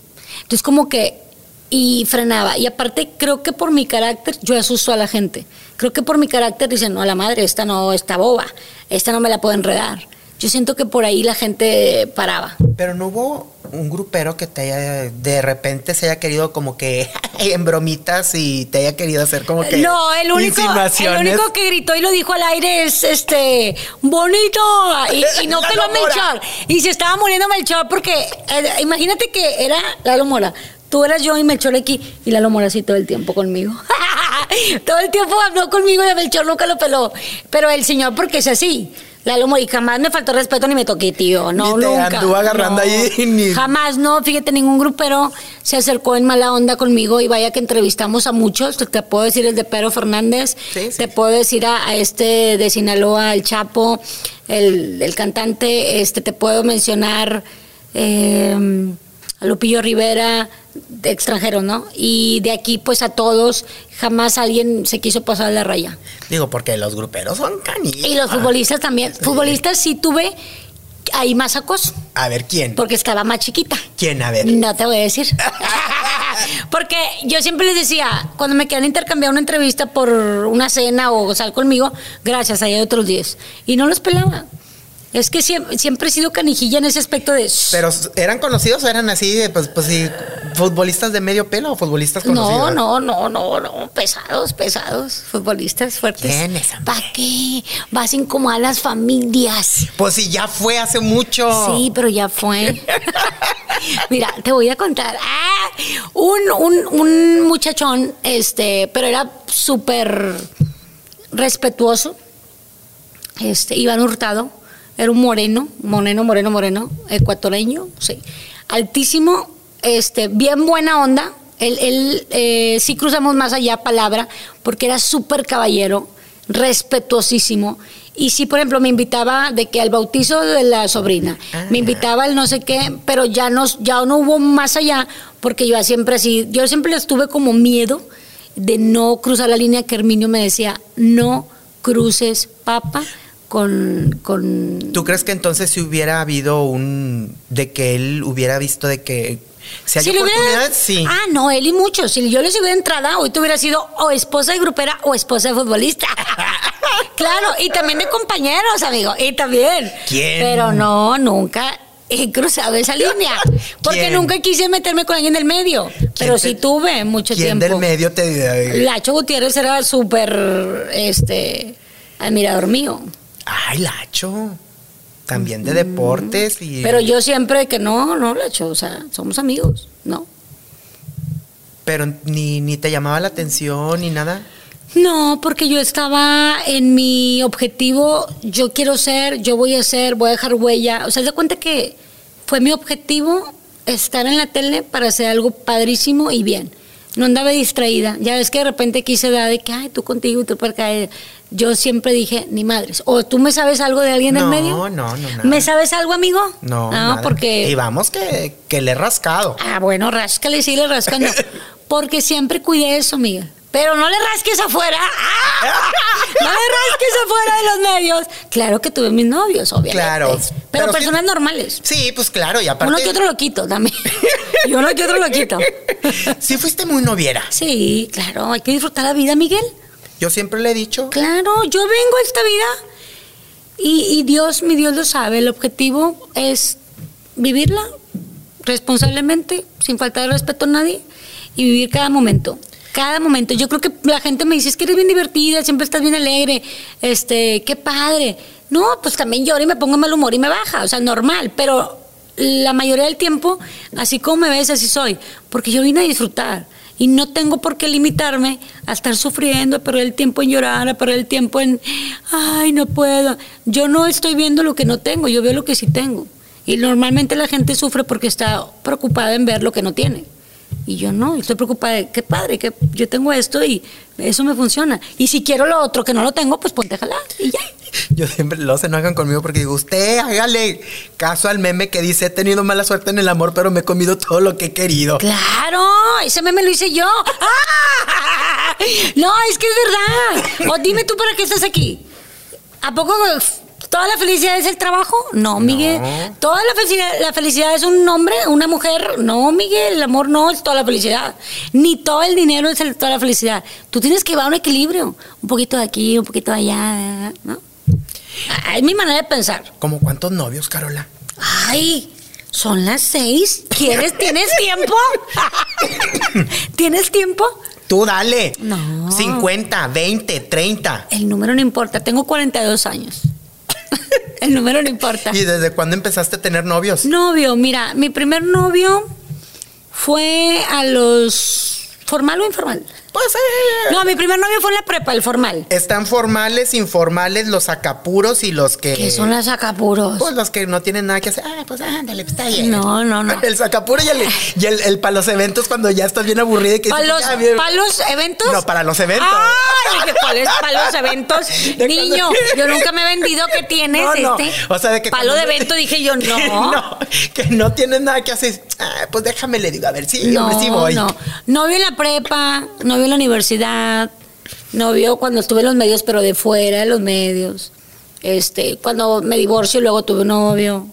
Entonces como que, y frenaba. Y aparte creo que por mi carácter yo asusto a la gente. Creo que por mi carácter dicen, no, la madre, esta no, está boba, esta no me la puedo enredar. Yo siento que por ahí la gente paraba. Pero no hubo un grupero que te haya, de repente se haya querido como que en bromitas y te haya querido hacer como que. No, el único, el único que gritó y lo dijo al aire es este bonito. Y, no pegó Melchor. Y se estaba muriendo Melchor porque eh, imagínate que era Lalo Mora. Tú eras yo y Melchor aquí y Lalo Mora así todo el tiempo conmigo. todo el tiempo habló conmigo y a Melchor nunca lo peló. Pero el señor, porque es así. La Lomo, y jamás me faltó respeto ni me toqué, tío. No, ni te nunca. Anduvo agarrando ahí. Ni... Jamás, no. Fíjate, ningún grupero se acercó en mala onda conmigo y vaya que entrevistamos a muchos. Te puedo decir el de Pedro Fernández. Te puedo decir a, este de Sinaloa, el Chapo, el, el cantante. Este, te puedo mencionar eh, a Lupillo Rivera, de extranjeros, ¿no? Y de aquí, pues a todos, jamás alguien se quiso pasar la raya. Digo, porque los gruperos son canillas. Y los futbolistas también. Futbolistas sí tuve ahí más acoso. A ver, ¿quién? Porque estaba más chiquita. ¿Quién? A ver. No te voy a decir. Porque yo siempre les decía, cuando me quedan intercambiar una entrevista por una cena o sal conmigo, gracias, hay otros 10. Y no los pelaba. Es que siempre, siempre, he sido canijilla en ese aspecto de... Pero eran conocidos o eran así, pues, pues sí, futbolistas de medio pelo o futbolistas No, conocidos? no, no, no, no, pesados, pesados, futbolistas fuertes. ¿Quiénes, hombre? ¿Para qué? Vas a incomodar a las familias. Pues si ya fue hace mucho. Sí, pero ya fue. Mira, te voy a contar. Ah, un, un, un muchachón, este, pero era súper respetuoso. Este, Iván Hurtado, era un moreno, moreno, moreno, moreno, ecuatoriano, sí. Altísimo, este, bien buena onda. Él, él eh, sí cruzamos más allá palabra, porque era súper caballero, respetuosísimo. Y sí, por ejemplo, me invitaba de que al bautizo de la sobrina, me invitaba al no sé qué, pero ya no, ya no hubo más allá, porque yo siempre así, yo siempre les tuve como miedo de no cruzar la línea que Herminio me decía, no cruces papa con, con ¿Tú crees que entonces si hubiera habido un. de que él hubiera visto de que. Si hay Si hubiera- oportunidad, sí. Ah, no, él y muchos. Si yo les hubiera entrada, hoy te hubiera sido o esposa de grupera o esposa de futbolista. claro, y también de compañeros, amigo. Y también. ¿Quién? Pero no, nunca he cruzado esa línea. Porque ¿Quién? nunca quise meterme con alguien del medio. Pero te- sí tuve mucho ¿Quién tiempo. del medio te. Lacho Gutiérrez era súper este admirador mío. Ay, Lacho. También de deportes y. Pero yo siempre que no, no, Lacho, o sea, somos amigos, ¿no? Pero ni, ni te llamaba la atención ni nada. No, porque yo estaba en mi objetivo, yo quiero ser, yo voy a ser, voy a dejar huella. O sea, de cuenta que fue mi objetivo estar en la tele para hacer algo padrísimo y bien. No andaba distraída. Ya ves que de repente quise dar de que, ay, tú contigo y tú para acá. Yo siempre dije, ni madres. ¿O tú me sabes algo de alguien del No, medio? no, no, nada. ¿Me sabes algo, amigo? No. No, nada. porque... Y vamos que, que le he rascado. Ah, bueno, ráscale, sí le rascando. Porque siempre cuidé eso, Miguel. Pero no le rasques afuera. ¡Ah! No le rasques afuera de los medios. Claro que tuve mis novios, obviamente. Claro, Pero, personas normales. Sí, pues claro, y aparte. Uno que otro lo quito también. Y uno que otro lo quito. Sí, fuiste muy noviera. Sí, claro, hay que disfrutar la vida, Miguel. Yo siempre le he dicho. Claro, yo vengo a esta vida y, Dios, mi Dios lo sabe. El objetivo es vivirla responsablemente, sin faltar el respeto a nadie y vivir cada momento. Cada momento. Yo creo que la gente me dice, es que eres bien divertida, siempre estás bien alegre, este, qué padre. No, pues también lloro y me pongo mal humor y me baja, o sea, normal, pero la mayoría del tiempo, así como me ves, así soy, porque yo vine a disfrutar. Y no tengo por qué limitarme a estar sufriendo, a perder el tiempo en llorar, a perder el tiempo en, ay, no puedo. Yo no estoy viendo lo que no tengo, yo veo lo que sí tengo. Y normalmente la gente sufre porque está preocupada en ver lo que no tiene. Y yo no, estoy preocupada de, qué padre, que yo tengo esto y eso me funciona. Y si quiero lo otro que no lo tengo, pues ponte a jalar y ya. Yo siempre los se enojan conmigo porque digo, usted hágale caso al meme que dice, he tenido mala suerte en el amor, pero me he comido todo lo que he querido. Claro, ese meme lo hice yo. ¡Ah! No, es que es verdad. O dime tú para qué estás aquí. ¿A poco toda la felicidad es el trabajo? No, Miguel. Toda la felicidad, la felicidad es un hombre, una mujer. No, Miguel, el amor no es toda la felicidad. Ni todo el dinero es el- toda la felicidad. Tú tienes que llevar un equilibrio. Un poquito de aquí, un poquito de allá, ¿no? Es mi manera de pensar. ¿Como cuántos novios, Carola? Ay, son las seis. ¿Quieres? ¿Tienes tiempo? ¿Tienes tiempo? Tú dale. No. 50, 20, 30. El número no importa. Tengo 42 años. El número no importa. ¿Y desde cuándo empezaste a tener novios? Novio, mira, mi primer novio fue a los... ¿Formal o informal? Pues eh, No, mi primer novio fue en la prepa, el formal. están formales, informales, los acapuros y los que. ¿Qué son las acapuros? Pues los que no tienen nada que hacer. Ah, pues ándale, pues está bien. No, no, no. El sacapuro y el, y el, el para los eventos cuando ya estás bien aburrida y que ¿Para dices, los, los eventos? No, para los eventos. ¡Ay! Dije, ¿cuáles para los eventos? De Niño, cuando- yo nunca me he vendido. ¿Qué tienes No, no. este? O sea, de que. Palo de evento, dije yo, que no. no, que no tienes nada que hacer. Ah, pues déjame le digo, a ver, sí, No, hombre, sí voy. no. Novio en la prepa, novio en la universidad, novio cuando estuve en los medios, pero de fuera de los medios. Este, cuando me divorcio, luego tuve un novio,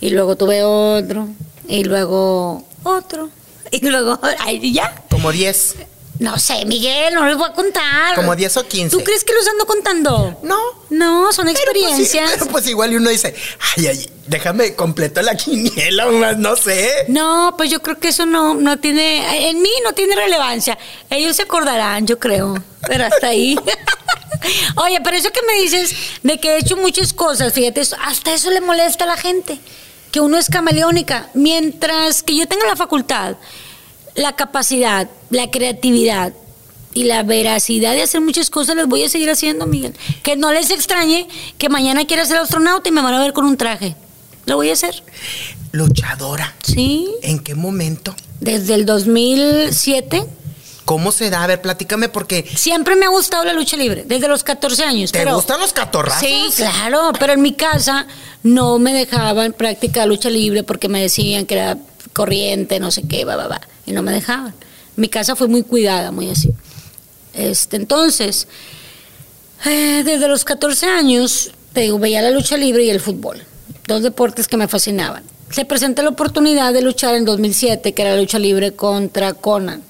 y luego tuve otro, y luego otro, y luego, ay, ya. Como 10. No sé, Miguel, no les voy a contar. Como 10 o 15. ¿Tú crees que los ando contando? No. No, son Pero pues, experiencias. pero pues igual y uno dice, ay, ay, déjame completo la quiniela, más no sé. No, pues yo creo que eso no, no tiene, en mí no tiene relevancia. Ellos se acordarán, yo creo, pero hasta ahí. Oye, pero eso que me dices de que he hecho muchas cosas, fíjate, eso- hasta eso le molesta a la gente, que uno es camaleónica, mientras que yo tenga la facultad, la capacidad, la creatividad y la veracidad de hacer muchas cosas, las voy a seguir haciendo, Miguel. Que no les extrañe que mañana quiera ser astronauta y me van a ver con un traje. Lo voy a hacer. Luchadora. Sí, ¿En qué momento? desde el 2007 ¿Cómo se da? A ver, platícame porque siempre me ha gustado la lucha libre, desde los 14 años. ¿te pero- gustan los catorrazos? Sí, claro, pero en mi casa no me dejaban practicar lucha libre porque me decían que era corriente, no sé qué, va, va, va, y no me dejaban. Mi casa fue muy cuidada, muy así. Este, entonces, eh, desde los 14 años, te digo, veía la lucha libre y el fútbol, dos deportes que me fascinaban. Se presentó la oportunidad de luchar en 2007, que era la lucha libre contra Conan.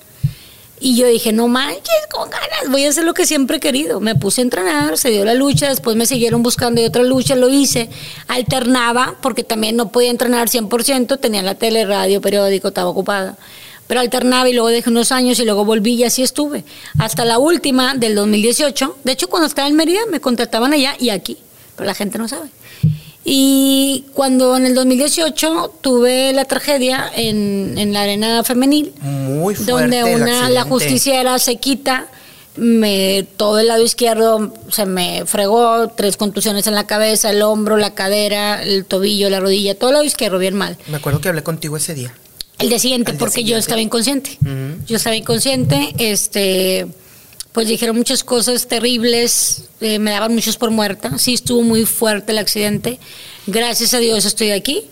Y yo dije, no manches, con ganas, voy a hacer lo que siempre he querido. Me puse a entrenar, se dio la lucha, después me siguieron buscando y otra lucha, lo hice. Alternaba, porque también no podía entrenar 100%, tenía la tele, radio, periódico, estaba ocupada. Pero alternaba y luego dejé unos años y luego volví y así estuve. Hasta la última del 2018. De hecho, cuando estaba en Mérida me contrataban allá y aquí, pero la gente no sabe. Y cuando en el 2018 tuve la tragedia en, en la arena femenil, Muy fuerte donde una la justiciera se quita me todo el lado izquierdo se me fregó tres contusiones en la cabeza el hombro la cadera el tobillo la rodilla todo el lado izquierdo bien mal Me acuerdo que hablé contigo ese día. El día siguiente día porque yo estaba inconsciente. Yo estaba inconsciente este pues dijeron muchas cosas terribles eh, me daban muchos por muerta. Sí estuvo muy fuerte el accidente. Gracias a Dios estoy aquí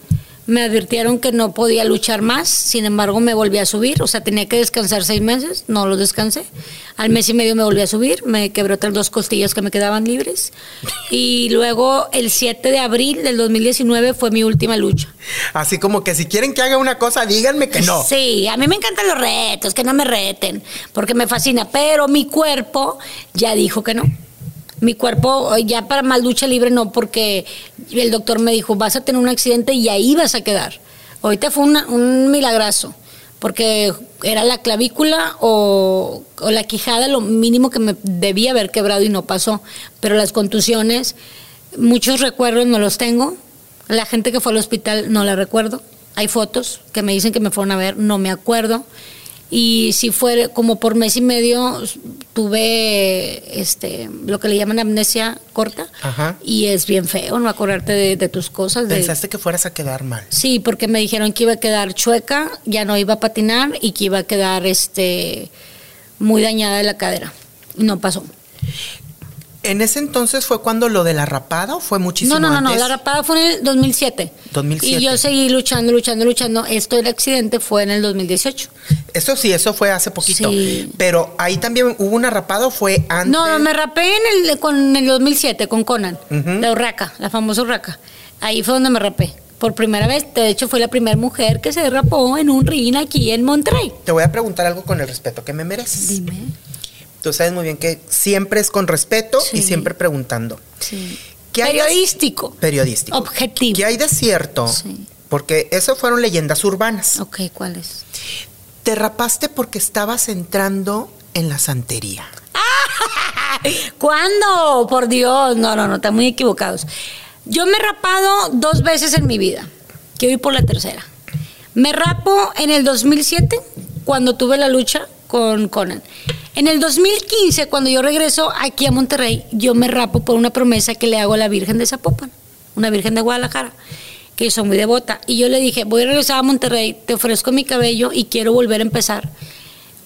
me advirtieron que no podía luchar más, sin embargo me volví a subir, o sea, tenía que descansar seis meses, no lo descansé. Al mes y medio me volví a subir, me quebré otras dos costillas que me quedaban libres. Y luego el 7 de abril del 2019 fue mi última lucha. Así como que si quieren que haga una cosa, díganme que no. Sí, a mí me encantan los retos, que no me reten, porque me fascina, pero mi cuerpo ya dijo que no. Mi cuerpo eh, ya para más lucha libre no, porque el doctor me dijo, vas a tener un accidente y ahí vas a quedar. Ahorita fue una- un milagrazo, porque era la clavícula o, o la quijada lo mínimo que me debía haber quebrado y no pasó. Pero las contusiones, muchos recuerdos no los tengo. La gente que fue al hospital no la recuerdo. Hay fotos que me dicen que me fueron a ver, no me acuerdo. Y si fue como por mes y medio tuve este lo que le llaman amnesia corta Ajá. y es bien feo no acordarte de, de tus cosas. de- Pensaste que fueras a quedar mal. Sí, porque me dijeron que iba a quedar chueca, ya no iba a patinar y que iba a quedar este muy dañada de la cadera. No pasó. ¿En ese entonces fue cuando lo de la rapada o fue muchísimo No, no, no, no, la rapada fue en el 2007. 2007. Y yo seguí luchando, luchando, luchando. Esto del accidente fue en el 2018. Eso sí, eso fue hace poquito. Sí. Pero ahí también hubo una rapada o fue antes. No, no, me rapé en el, con el 2007 con Conan, la urraca, la famosa urraca. Ahí fue donde me rapé. Por primera vez, de hecho fue la primera mujer que se rapó en un ring aquí en Monterrey. Te voy a preguntar algo con el respeto que me mereces. Dime. Tú sabes muy bien que siempre es con respeto y siempre preguntando. Sí. ¿Qué hay de- Periodístico. Periodístico. Objetivo. ¿Qué hay de cierto? Sí. Porque eso fueron leyendas urbanas. Ok, ¿cuál es? Te rapaste porque estabas entrando en la santería. ¿Cuándo? Por Dios, no, no, no, están muy equivocados. Yo me he rapado dos veces en mi vida, que voy por la tercera. Me rapo en el 2007, cuando tuve la lucha con Conan. En el 2015, cuando yo regreso aquí a Monterrey, yo me rapo por una promesa que le hago a la Virgen de Zapopan, una Virgen de Guadalajara, que yo soy muy devota. Y yo le dije, voy a regresar a Monterrey, te ofrezco mi cabello y quiero volver a empezar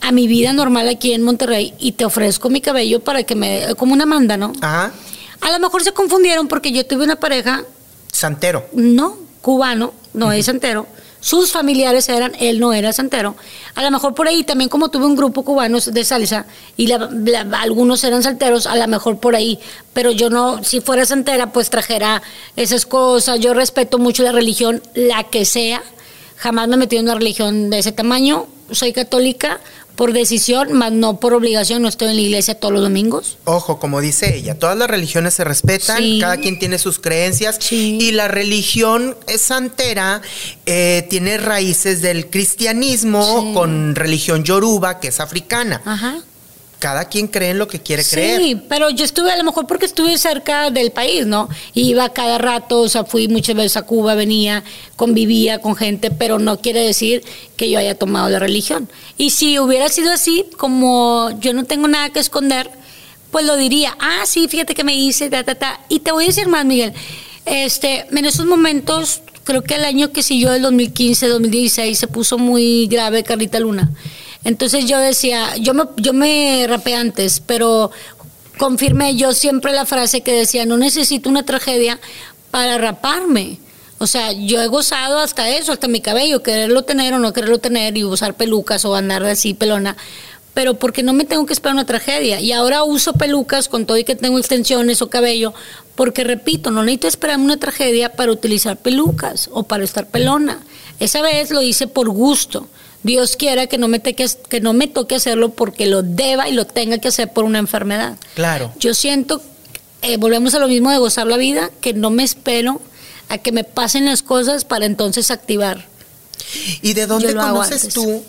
a mi vida normal aquí en Monterrey y te ofrezco mi cabello para que me como una manda, ¿no? Ajá. A lo mejor se confundieron porque yo tuve una pareja, Santero. no, cubano, no es santero. Sus familiares eran, él no era santero. A lo mejor por ahí también como tuve un grupo cubanos de salsa y la- algunos eran salteros, a lo mejor por ahí. Pero yo no, si fuera santera, pues trajera esas cosas. Yo respeto mucho la religión, la que sea. Jamás me he metido en una religión de ese tamaño. Soy católica por decisión, más no por obligación, no estoy en la iglesia todos los domingos. Ojo, como dice ella, todas las religiones se respetan, Sí. cada quien tiene sus creencias Sí. y la religión santera eh, tiene raíces del cristianismo Sí. con religión yoruba, que es africana. Ajá. Cada quien cree en lo que quiere Sí, creer. pero yo estuve a lo mejor porque estuve cerca del país, ¿no? Iba cada rato, o sea, fui muchas veces a Cuba, venía, convivía con gente, pero no quiere decir que yo haya tomado la religión. Y si hubiera sido así, como yo no tengo nada que esconder, pues lo diría, ah, sí, fíjate que me hice, ta, ta, ta. Y te voy a decir más, Miguel, este, en esos momentos, creo que el año que siguió del 2015, 2016, se puso muy grave Carlita Luna. Entonces yo decía, yo me, yo me rapé antes, pero confirmé yo siempre la frase que decía, no necesito una tragedia para raparme. O sea, yo he gozado hasta eso, hasta mi cabello, quererlo tener o no quererlo tener y usar pelucas o andar así pelona, pero porque no me tengo que esperar una tragedia. Y ahora uso pelucas con todo y que tengo extensiones o cabello, porque repito, no necesito esperarme una tragedia para utilizar pelucas o para estar pelona. Esa vez lo hice por gusto. Dios quiera que no me, teque- que no me toque hacerlo porque lo deba y lo tenga que hacer por una enfermedad. Claro. Yo siento, eh, volvemos a lo mismo de gozar la vida, que no me espero a que me pasen las cosas para entonces activar. ¿Y de dónde conoces tú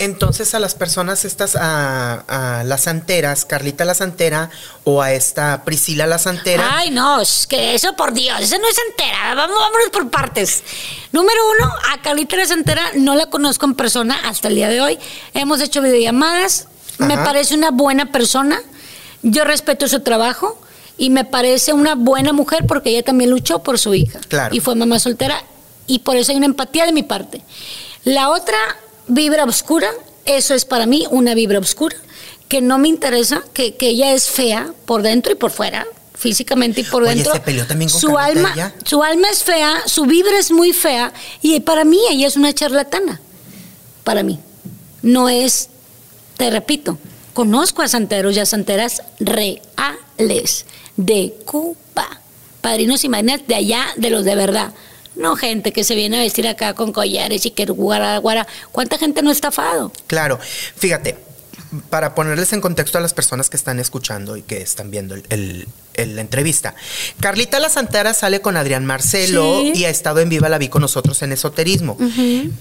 entonces a las personas estas, a, a las santeras, Carlita la santera o a esta Priscila la santera? Ay, no, es que eso por Dios, eso no es entera. Vamos, vámonos por partes. Número uno, a Carlita la Santera no la conozco en persona hasta el día de hoy. Hemos hecho videollamadas. Me parece una buena persona. Yo respeto su trabajo y me parece una buena mujer porque ella también luchó por su hija. Claro. Y fue mamá soltera y por eso hay una empatía de mi parte. La otra vibra oscura, eso es para mí una vibra oscura, que no me interesa, que, que ella es fea por dentro y por fuera, físicamente y por Oye, dentro. ¿se peleó también con su alma, ella? su alma es fea, su vibra es muy fea y para mí ella es una charlatana. Para mí. No es, te repito, conozco a santeros y a santeras reales de Cuba. Padrinos y madrinas de allá, de los de verdad. No gente que se viene a vestir acá con collares y que guara, guara. ¿Cuánta gente no ha estafado? Claro, fíjate, para ponerles en contexto a las personas que están escuchando y que están viendo el, el- el- la entrevista. Carlita la Santera sale con Adrián Marcelo Sí. y ha estado en Viva la Vi con nosotros en Esoterismo.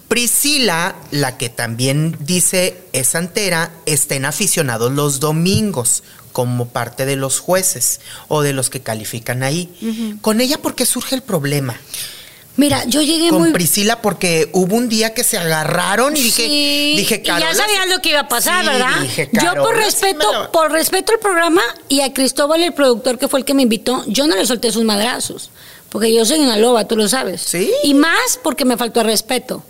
Priscila, la que también dice es santera, está en aficionados los domingos como parte de los jueces o de los que califican ahí. Con ella, ¿por qué surge el problema? Mira, yo llegué Con muy... Priscila, porque hubo un día que se agarraron y dije, Sí, dije, y ya Carola, sabías lo que iba a pasar, Sí, ¿verdad? dije, yo por Carola, sí respeto, por respeto al programa y a Cristóbal, el productor que fue el que me invitó, yo no le solté sus madrazos, porque yo soy una loba, tú lo sabes. Sí. Y más porque me faltó el respeto.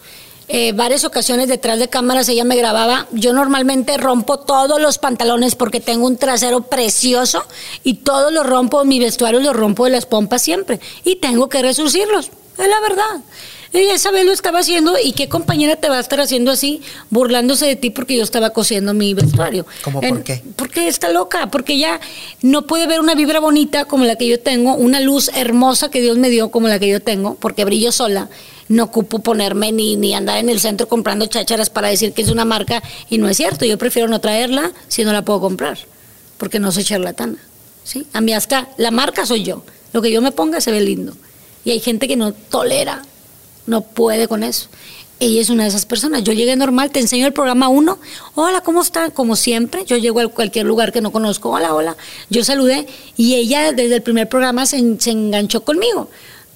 Eh, varias ocasiones detrás de cámaras ella me grababa. Yo normalmente rompo todos los pantalones porque tengo un trasero precioso y todos los rompo, mi vestuario los rompo de las pompas siempre. Y tengo que resurcirlos, es la verdad. Esa vez lo estaba haciendo y qué compañera te va a estar haciendo así, burlándose de ti porque yo estaba cosiendo mi vestuario. ¿Cómo por qué? Porque está loca, porque ella no puede ver una vibra bonita como la que yo tengo, una luz hermosa que Dios me dio como la que yo tengo, porque brillo sola. No ocupo ponerme ni, ni andar en el centro comprando chácharas para decir que es una marca y no es cierto. Yo prefiero no traerla si no la puedo comprar, porque no soy charlatana. ¿sí? A mí hasta la marca soy yo. Lo que yo me ponga se ve lindo. Y hay gente que no tolera, no puede con eso. Ella es una de esas personas. Yo llegué normal, te enseño el programa uno. Hola, ¿cómo están? Como siempre, yo llego a cualquier lugar que no conozco. Hola, hola. Yo saludé y ella desde el primer programa se, en- se enganchó conmigo.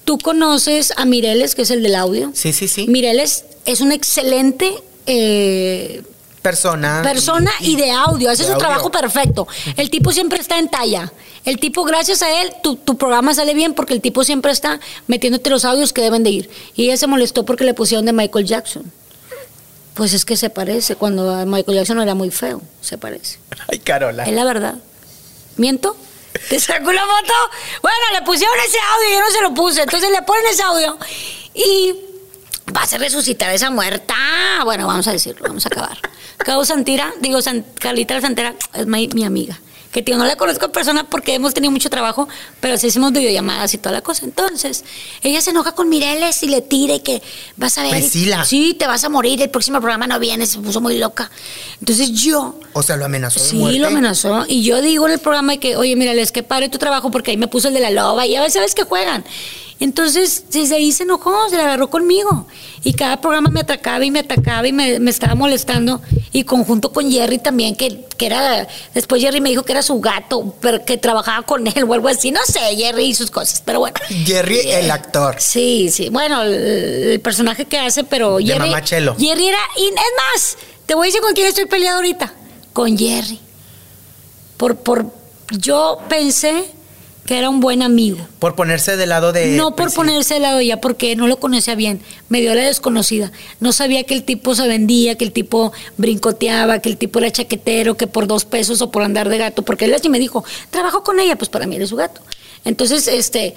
Tú conoces a Mireles, que es el del audio. Sí, sí, sí. Mireles es un excelente eh, persona. persona y, de audio, hace su audio. trabajo perfecto. El tipo siempre está en talla. El tipo, gracias a él, tu, tu programa sale bien porque el tipo siempre está metiéndote los audios que deben de ir. Y ella se molestó porque le pusieron de Michael Jackson. Pues es que se parece, cuando Michael Jackson era muy feo, se parece. Ay, Carola. Es la verdad. ¿Miento? ¿Te sacó la foto? Bueno, le pusieron ese audio y yo no se lo puse. Entonces le ponen ese audio y va a resucitar a esa muerta. Bueno, vamos a decirlo, vamos a acabar. Cabo Santira, digo, San, Carlita la Santera es mi, mi amiga. que tío, no la conozco en persona porque hemos tenido mucho trabajo, pero sí hicimos videollamadas y toda la cosa. Entonces, ella se enoja con Mireles y le tira y que vas a ver. Pues sí, la- Sí, te vas a morir, el próximo programa no viene, se puso muy loca. Entonces yo O sea, lo amenazó de Sí, muerte. lo amenazó. Y yo digo en el programa que, oye, mira, les que pare tu trabajo porque ahí me puso el de la loba y ya sabes que juegan. Entonces, desde ahí se enojó, se la agarró conmigo. Y cada programa me atacaba y me atacaba y me, me estaba molestando. Y conjunto con Jerry también, que, que era. Después Jerry me dijo que era su gato, pero que trabajaba con él o algo así. No sé, Jerry y sus cosas, pero bueno. Jerry, el actor. Sí, sí. Bueno, el, el personaje que hace, pero De Jerry. Mamá Chelo. Jerry era. Y es más, te voy a decir con quién estoy peleado ahorita. Con Jerry. Por, por, yo pensé que era un buen amigo. Por ponerse del lado de. No por ponerse al lado de ella, porque no lo conocía bien. Me dio la desconocida. No sabía que el tipo se vendía, que el tipo brincoteaba, que el tipo era chaquetero, que por dos pesos o por andar de gato. Porque él así me dijo, trabajo con ella, pues para mí eres su gato. Entonces, este,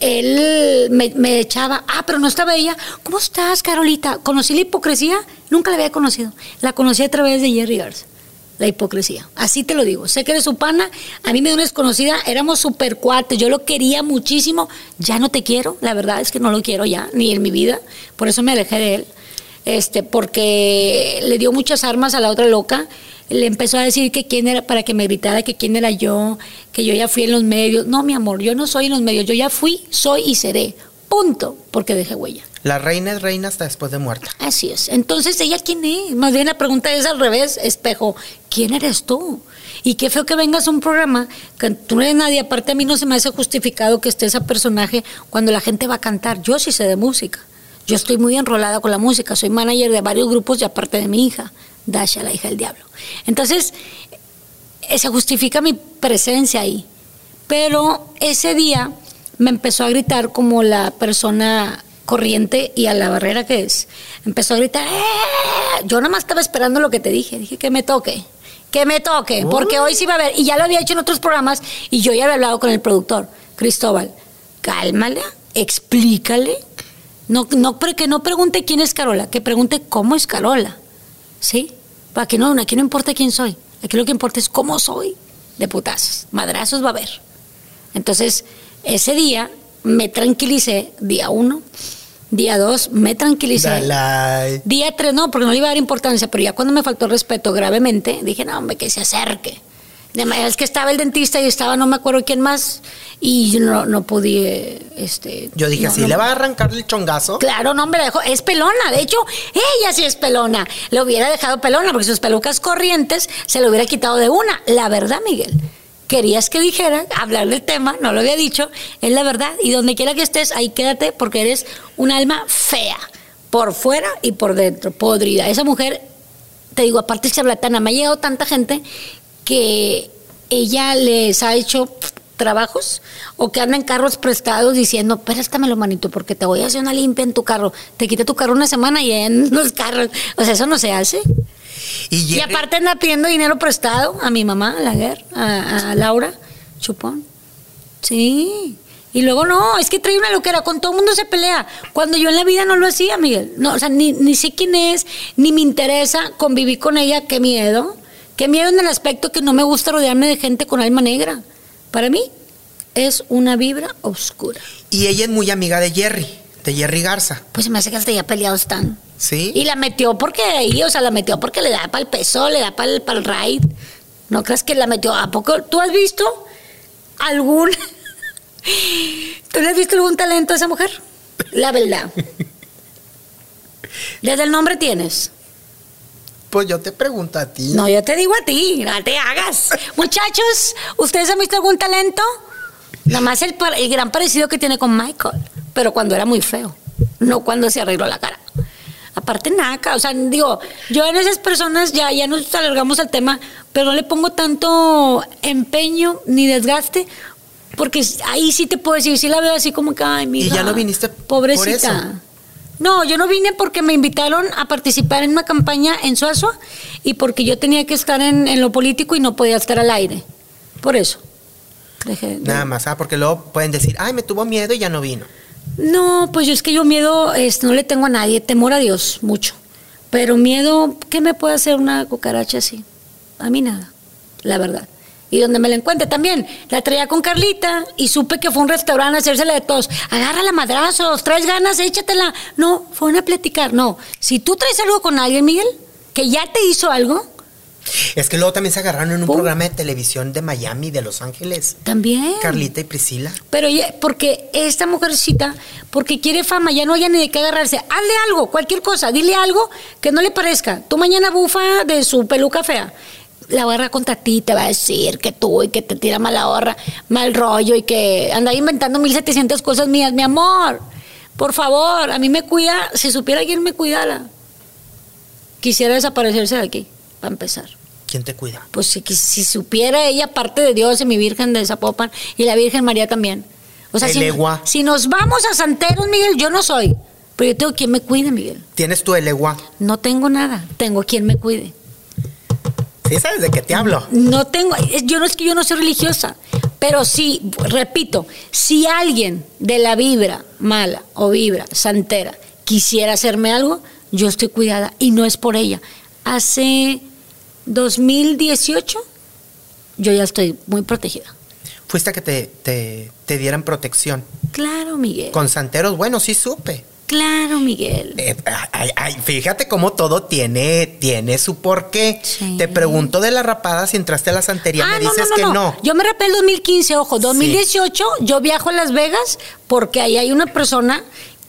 él me, me echaba, ah, pero no estaba ella. ¿Cómo estás, Carolita? ¿Conocí la hipocresía? Nunca la había conocido. La conocí a través de Jerry Garza la hipocresía. Así te lo digo. Sé que eres su pana, a mí me dio una desconocida, éramos super cuates, yo lo quería muchísimo, ya no te quiero, la verdad es que no lo quiero ya, ni en mi vida, por eso me alejé de él, este, porque le dio muchas armas a la otra loca, le empezó a decir que quién era, para que me gritara que quién era yo, que yo ya fui en los medios. No, mi amor, yo no soy en los medios, yo ya fui, soy y seré. Punto, porque dejé huella. La reina es reina hasta después de muerta. Así es. Entonces, ¿ella quién es? Más bien la pregunta es al revés, espejo. ¿Quién eres tú? Y qué feo que vengas a un programa que tú no eres nadie. Aparte, a mí no se me hace justificado que esté ese personaje cuando la gente va a cantar. Yo sí sé de música. Yo estoy muy enrolada con la música. Soy manager de varios grupos y aparte de mi hija, Dasha, la hija del diablo. Entonces, eh, se justifica mi presencia ahí. Pero ese día me empezó a gritar como la persona corriente y a la barrera que es. Empezó a gritar, "¡Eh!". yo nada más estaba esperando lo que te dije, dije que me toque, que me toque, porque hoy sí va a haber, y ya lo había hecho en otros programas y yo ya había hablado con el productor, Cristóbal, cálmale, explícale, no, no, que no pregunte quién es Carola, que pregunte cómo es Carola, ¿sí? Para que no, aquí no importa quién soy, aquí lo que importa es cómo soy, de putazos, madrazos va a haber. Entonces, ese día me tranquilicé, día uno, día dos, me tranquilicé. Dalai. Día tres, no, porque no le iba a dar importancia, pero ya cuando me faltó el respeto gravemente, dije, no, hombre, que se acerque. De manera es que estaba el dentista y estaba no me acuerdo quién más, y yo no, no pude, este... Yo dije, no, no- le va a arrancar el chongazo. Claro, no, hombre, la dejó. Es pelona. De hecho, ella sí es pelona. Le hubiera dejado pelona porque sus pelucas corrientes se le hubiera quitado de una. La verdad, Miguel. Querías que dijera, hablar del tema, no lo había dicho, es la verdad. Y donde quiera que estés, ahí quédate porque eres un alma fea, por fuera y por dentro, podrida. Esa mujer, te digo, aparte es charlatana, me ha llegado tanta gente que ella les ha hecho trabajos o que anda en carros prestados diciendo, préstamelo, manito, porque te voy a hacer una limpia en tu carro. Te quita tu carro una semana y en los carros. O sea, eso no se hace. Y, aparte anda pidiendo dinero prestado a mi mamá, a la guerra, a, a Laura Chupón. Sí. Y luego no, es que trae una loquera, con todo el mundo se pelea. Cuando yo en la vida no lo hacía, Miguel. No, o sea, ni, ni sé quién es, ni me interesa convivir con ella, qué miedo. Qué miedo en el aspecto que no me gusta rodearme de gente con alma negra. Para mí es una vibra oscura. y ella es muy amiga de Jerry, de Jerry Garza. Pues se me hace que hasta ya peleados están. ¿Sí? Y la metió porque ahí, o sea, la metió porque le da para el peso, le da para el, para el ride. ¿No crees que la metió? ¿A poco tú has visto algún... ¿Tú le has visto algún talento a esa mujer? La verdad. Desde el nombre tienes. Pues yo te pregunto a ti. No, yo te digo a ti, no te hagas. Muchachos, ¿ustedes han visto algún talento? Nada más el, el gran parecido que tiene con Michael, pero cuando era muy feo, no cuando se arregló la cara. Aparte, naca, o sea, digo, yo en esas personas ya, ya nos alargamos al tema, pero no le pongo tanto empeño ni desgaste, porque ahí sí te puedo decir, sí la veo así como que, ay, mija, ya no viniste por pobrecita. eso? No, yo no vine porque me invitaron a participar en una campaña en Suazua y porque yo tenía que estar en, en lo político y no podía estar al aire. Por eso. Dejé de- Nada más, ah, porque luego pueden decir, ay, me tuvo miedo y ya no vino. No, pues yo es que yo miedo, este, no le tengo a nadie, temor a Dios, mucho. Pero miedo, ¿qué me puede hacer una cucaracha así? A mí nada, la verdad. Y donde me la encuentre también. La traía con Carlita y supe que fue un restaurante a hacérsela de todos. Agárrala madrazos, traes ganas, échatela. No, fue a platicar. No. Si tú traes algo con alguien, Miguel, que ya te hizo algo, Es que luego también se agarraron en un programa de televisión de Miami, de Los Ángeles. también. Carlita y Priscila. Pero ella- porque esta mujercita, porque quiere fama, ya no haya ni de qué agarrarse. Hazle algo, cualquier cosa, dile algo que no le parezca. Tú mañana bufa de su peluca fea. La va a agarrar contra ti, te va a decir que tú y que te tira mala horra, mal rollo y que anda inventando 1700 cosas mías. Mi amor, por favor, a mí me cuida, si supiera quién me cuidara, quisiera desaparecerse de aquí, para empezar ¿Quién te cuida? pues si, si supiera ella parte de Dios y mi Virgen de Zapopan y la Virgen María también. O sea, El si, si nos vamos a Santeros, Miguel, yo no soy, pero yo tengo quien me cuide, Miguel. ¿Tienes tu elegua? No tengo nada, tengo quien me cuide. ¿Sí sabes de qué te hablo? No tengo, yo no es que yo no soy religiosa, pero sí, repito, si alguien de la vibra mala o vibra santera quisiera hacerme algo, yo estoy cuidada y no es por ella. Hace 2018 yo ya estoy muy protegida. Fuiste a que te, te, te dieran protección. Claro, Miguel. Con santeros, bueno, sí supe. Claro, Miguel. Eh, ay, ay, fíjate cómo todo tiene, tiene su porqué. Sí. Te pregunto de la rapada si entraste a la santería, Ah, me dices que no. Yo me rapé el 2015, ojo, 2018 yo viajo a Las Vegas porque ahí hay una persona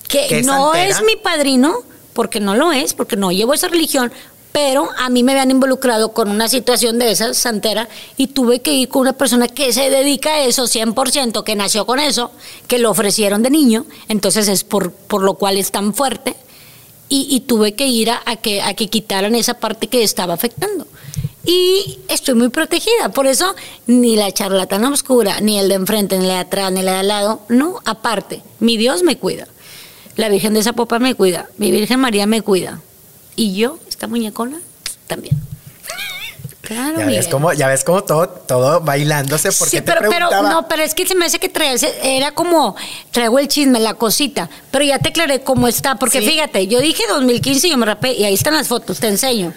que, ¿Que es no santera? es mi padrino, porque no lo es, porque no llevo esa religión, pero a mí me habían involucrado con una situación de esa santera y tuve que ir con una persona que se dedica a eso 100%, que nació con eso, que lo ofrecieron de niño, entonces es por, por lo cual es tan fuerte. Y, tuve que ir a, a que, a que quitaran esa parte que estaba afectando. Y estoy muy protegida, por eso ni la charlatana oscura, ni el de enfrente, ni la de atrás, ni la de al lado, no, aparte, mi Dios me cuida, la Virgen de Zapopan me cuida, mi Virgen María me cuida, y yo, esta muñecona, también. Claro, Ya ves cómo, ya ves cómo todo, todo bailándose porque Sí, te pero, pero preguntaba. no, pero es que se me hace que traes, era como, traigo el chisme, la cosita, pero ya te aclaré cómo está, porque Sí. fíjate, yo dije 2015 yo me rapé, y ahí están las fotos, te enseño.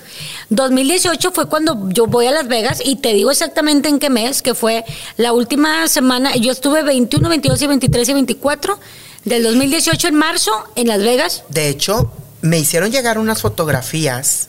2018 fue cuando yo voy a Las Vegas, y te digo exactamente en qué mes, que fue la última semana, yo estuve 21, 22 y 23 y 24 del 2018 en marzo en Las Vegas. De hecho, me hicieron llegar unas fotografías.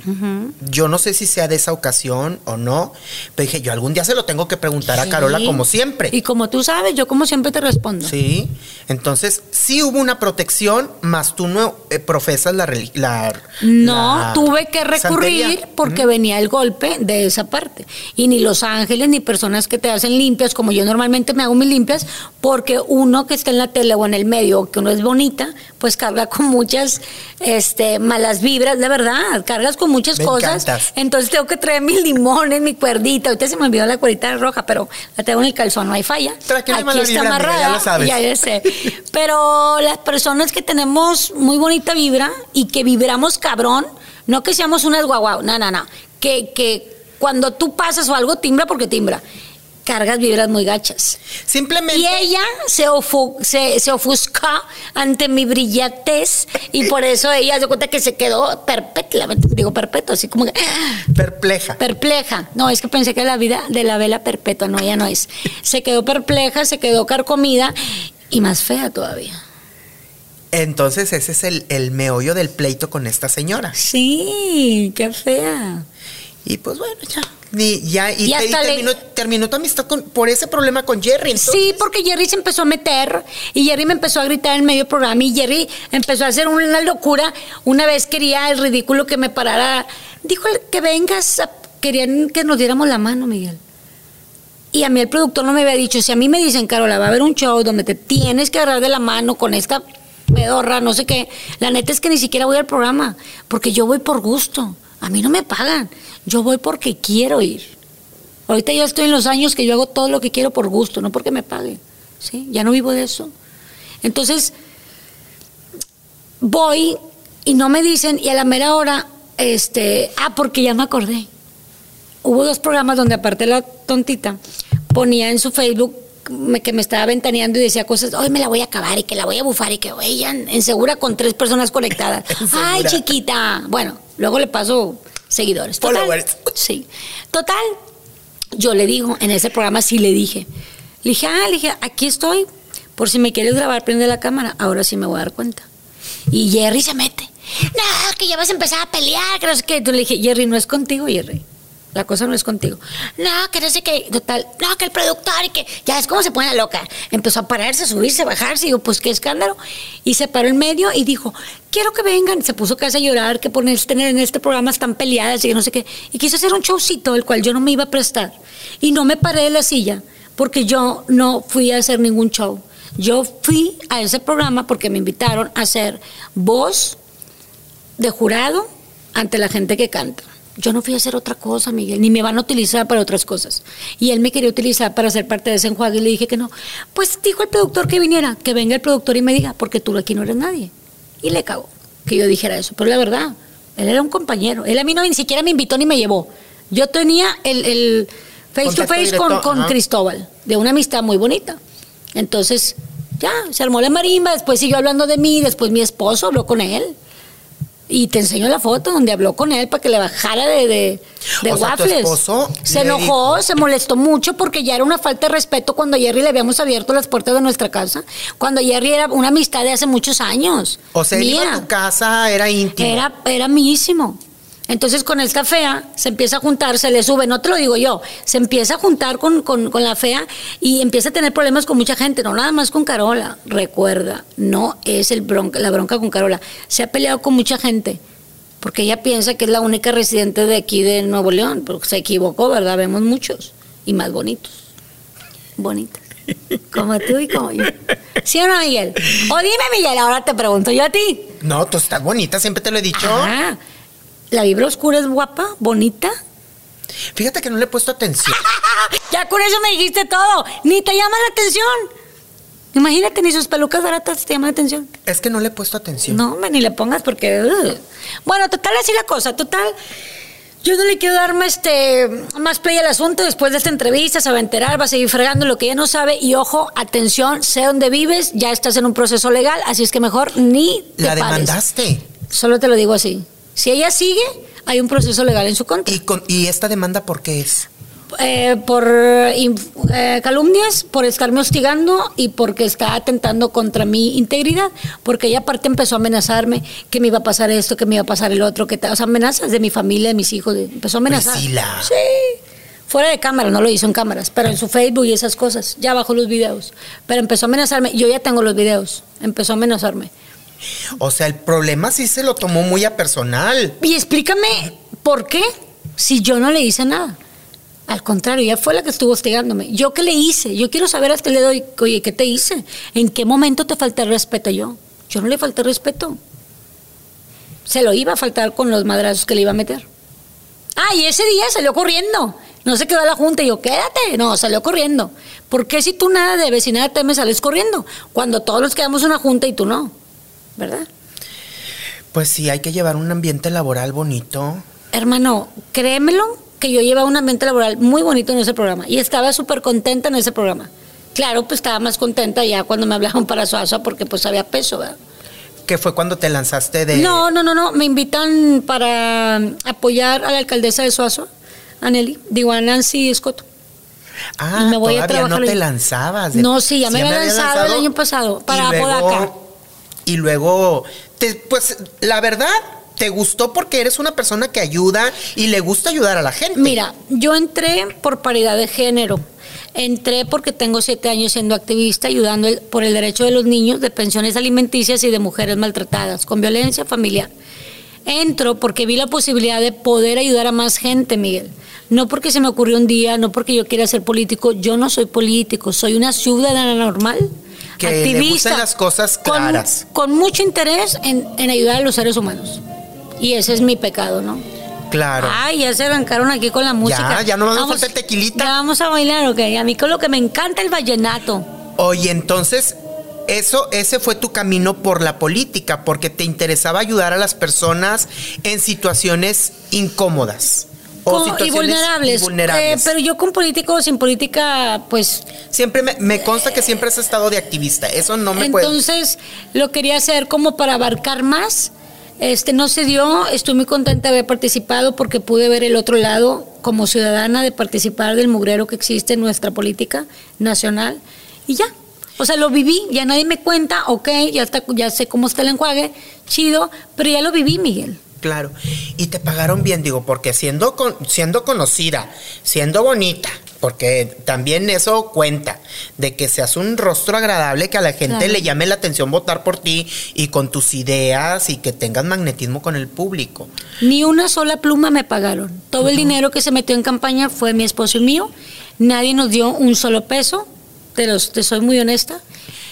Yo no sé si sea de esa ocasión o no, pero dije, yo algún día se lo tengo que preguntar a Carola como siempre. Y como tú sabes, yo como siempre te respondo. Sí, entonces sí hubo una protección, más tú no eh, profesas la, la No, la tuve que recurrir santería. porque venía el golpe de esa parte. Y ni los ángeles ni personas que te hacen limpias, como yo normalmente me hago mis limpias, porque uno que está en la tele o en el medio, que uno es bonita, pues carga con muchas este, malas vibras, de verdad, cargas con muchas Me cosas. encantas. Entonces tengo que traer mis limones, mi cuerdita. Ahorita se me olvidó la cuerdita roja, pero la tengo en el calzón, no hay falla. Tranquila, Aquí está vibra, amiga, ya lo sabes. Ya, ya sé. Pero las personas que tenemos muy bonita vibra y que vibramos cabrón, no que seamos unas guau, no, no, no. Que, que cuando tú pasas o algo timbra porque timbra. Cargas vibras muy gachas. Simplemente. Y ella se, ofu- se, se ofusca ante mi brillantez y por eso ella se cuenta que se quedó perpetua, digo perpetua, así como que Perpleja. perpleja. No, es que pensé que la vida de la vela perpetua, no, ella no es. Se quedó perpleja, se quedó carcomida y más fea todavía. Entonces ese es el, el meollo del pleito con esta señora. Sí, qué fea. Y pues bueno, ya. Ni- ya y, Y y le- terminó, terminó tu amistad con, por ese problema con Jerry. entonces. Sí, porque Jerry se empezó a meter y Jerry me empezó a gritar en medio del programa y Jerry empezó a hacer una locura. Una vez quería el ridículo que me parara. Dijo que vengas, a- querían que nos diéramos la mano, Miguel. Y a mí el productor no me había dicho, si a mí me dicen, Carola, va a haber un show donde te tienes que agarrar de la mano con esta pedorra, no sé qué, la neta es que ni siquiera voy al programa, porque yo voy por gusto. A mí no me pagan, yo voy porque quiero ir. Ahorita ya estoy en los años que yo hago todo lo que quiero por gusto, no porque me paguen. ¿sí? Ya no vivo de eso. Entonces, voy y no me dicen, y a la mera hora, este, ah, porque ya me acordé. Hubo dos programas donde aparte la tontita ponía en su Facebook me- que me estaba ventaneando y decía cosas, hoy me la voy a acabar y que la voy a bufar y que voy ya en segura con tres personas conectadas. En. Ay, chiquita. Bueno, luego le paso seguidores. Total. Sí. Total. yo le digo, en ese programa sí le dije. Le dije, ah, le dije, aquí estoy. Por si me quieres grabar, prende la cámara. Ahora sí me voy a dar cuenta. Y Jerry se mete. No, que ya vas a empezar a pelear, que no sé qué. Entonces le dije, Jerry, no es contigo, Jerry. La cosa no es contigo. No, que no sé qué. Total, no, que el productor y que. Ya es como se pone loca. Empezó a pararse, a subirse, a bajarse. Y digo, pues qué escándalo. Y se paró en medio y dijo, quiero que vengan. Se puso casi a llorar, que poner tener en este programa están peleadas y que no sé qué. Y quiso hacer un showcito, el cual yo no me iba a prestar. Y no me paré de la silla, porque yo no fui a hacer ningún show. Yo fui a ese programa porque me invitaron a hacer voz de jurado ante la gente que canta. Yo no fui a hacer otra cosa, Miguel, ni me van a utilizar para otras cosas. Y él me quería utilizar para ser parte de ese enjuague y le dije que no. Pues dijo el productor que viniera, que venga el productor y me diga, porque tú aquí no eres nadie. Y le cagó que yo dijera eso. Pero la verdad, él era un compañero. Él a mí no ni siquiera me invitó ni me llevó. Yo tenía el, face to face con, con Cristóbal, de una amistad muy bonita. Entonces, ya, se armó la marimba, después siguió hablando de mí, después mi esposo habló con él. Y te enseño la foto donde habló con él para que le bajara de, de, de waffles. se enojó, se molestó mucho porque ya era una falta de respeto cuando a Jerry le habíamos abierto las puertas de nuestra casa. Cuando Jerry era una amistad de hace muchos años. O sea, iba a tu casa, era íntimo. Era, era mísimo. Entonces con esta fea se empieza a juntar, se le sube, no te lo digo yo, se empieza a juntar con, la fea y empieza a tener problemas con mucha gente, no nada más con Carola. Recuerda, no es el bronca, la bronca con Carola. Se ha peleado con mucha gente porque ella piensa que es la única residente de aquí de Nuevo León, porque se equivocó, ¿verdad? Vemos muchos y más bonitos. Bonitos. Como tú y como yo. ¿Sí o no, Miguel? O dime, Miguel, ahora te pregunto yo a ti. No, tú estás bonita, siempre te lo he dicho. ¿La vibra oscura es guapa, bonita? Fíjate que no le he puesto atención. ya con eso me dijiste todo. Ni te llama la atención. Imagínate, ni sus pelucas baratas te llaman la atención. Es que no le he puesto atención. No, ni le pongas porque. Bueno, total, así la cosa. Total. Yo no le quiero darme este más play al asunto. Después de esta entrevista se va a enterar, va a seguir fregando lo que ella no sabe. Y ojo, atención, sé dónde vives, ya estás en un proceso legal, así es que mejor ni te ¿La demandaste? Solo te lo digo así. Si ella sigue, hay un proceso legal en su contra. ¿Y, esta demanda por qué es? Eh, por eh, calumnias, por estarme hostigando y porque está atentando contra mi integridad, porque ella aparte empezó a amenazarme que me iba a pasar esto, que me iba a pasar el otro, que o sea, amenazas de mi familia, de mis hijos, empezó a amenazar. Sí, fuera de cámara, no lo hizo en cámaras, pero en su Facebook y esas cosas, ya bajó los videos, pero empezó a amenazarme, yo ya tengo los videos, empezó a amenazarme. O sea, el problema sí se lo tomó muy a personal. Y explícame por qué, si yo no le hice nada. Al contrario, ella fue la que estuvo hostigándome. ¿Yo qué le hice? Yo quiero saber hasta le doy, oye, ¿qué te hice? ¿En qué momento te falté respeto yo? Yo no le falté respeto. Se lo iba a faltar con los madrazos que le iba a meter. Ah, y ese día salió corriendo. No se quedó a la junta y yo, quédate. No, salió corriendo. ¿Por qué si tú nada debes y nada temes sales corriendo? Cuando todos nos quedamos en una junta y tú no. ¿Verdad? Pues sí, hay que llevar un ambiente laboral bonito. Hermano, créemelo que yo llevaba un ambiente laboral muy bonito en ese programa y estaba súper contenta en ese programa. Claro, pues estaba más contenta ya cuando me hablaban para Suazo porque pues había peso, ¿verdad? ¿Qué fue cuando te lanzaste de...? No, no, no, no, me invitan para apoyar a la alcaldesa de Suazo, a Nelly, digo a Nancy Escoto. Ah, me voy todavía a no te lanzabas. No, sí, ya me había lanzado, el año pasado para Apodaca y luego, te, pues la verdad, te gustó porque eres una persona que ayuda y le gusta ayudar a la gente. Mira, yo entré por paridad de género. Entré porque tengo siete años siendo activista, ayudando por el derecho de los niños de pensiones alimenticias y de mujeres maltratadas con violencia familiar. Entro porque vi la posibilidad de poder ayudar a más gente, Miguel. No porque se me ocurrió un día, no porque yo quiera ser político. Yo no soy político, soy una ciudadana normal que activista, las cosas claras. Con, mucho interés en, ayudar a los seres humanos. Y ese es mi pecado, ¿no? Claro. Ay, ya se arrancaron aquí con la música. Ya, ya no vamos a falta tequilita. Ya vamos a bailar, ok. A mí con lo que me encanta el vallenato. Oye, entonces, eso, ese fue tu camino por la política, porque te interesaba ayudar a las personas en situaciones incómodas y vulnerables. Eh, pero yo con político o sin política, pues... Siempre me, consta que siempre has estado de activista, eso no me puede... Entonces lo quería hacer como para abarcar más. Este no se dio, estoy muy contenta de haber participado porque pude ver el otro lado como ciudadana de participar del mugrero que existe en nuestra política nacional y ya. O sea, lo viví, ya nadie me cuenta, ok, ya, está, ya sé cómo está el enjuague, chido, pero ya lo viví, Miguel. Claro. Y te pagaron bien, digo, porque siendo, con, siendo conocida, siendo bonita, porque también eso cuenta, de que seas un rostro agradable, que a la gente Claro. le llame la atención votar por ti y con tus ideas y que tengas magnetismo con el público. Ni una sola pluma me pagaron. Todo el dinero que se metió en campaña fue mi esposo y mío. Nadie nos dio un solo peso. Te, los, te soy muy honesta.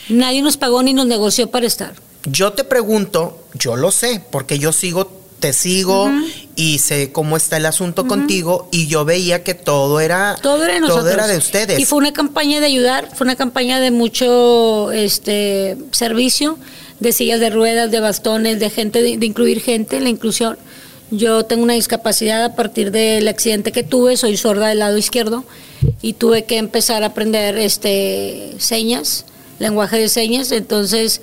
Nadie nos pagó ni nos negoció para estar. Yo te pregunto, yo lo sé, porque yo sigo, te sigo y sé cómo está el asunto contigo y yo veía que todo era, Todo era de nosotros. todo era de ustedes. Y fue una campaña de ayudar, fue una campaña de mucho este servicio, de sillas de ruedas, de bastones, de gente, de, de incluir gente, la inclusión. Yo tengo una discapacidad a partir del accidente que tuve, soy sorda del lado izquierdo y tuve que empezar a aprender este señas, lenguaje de señas, entonces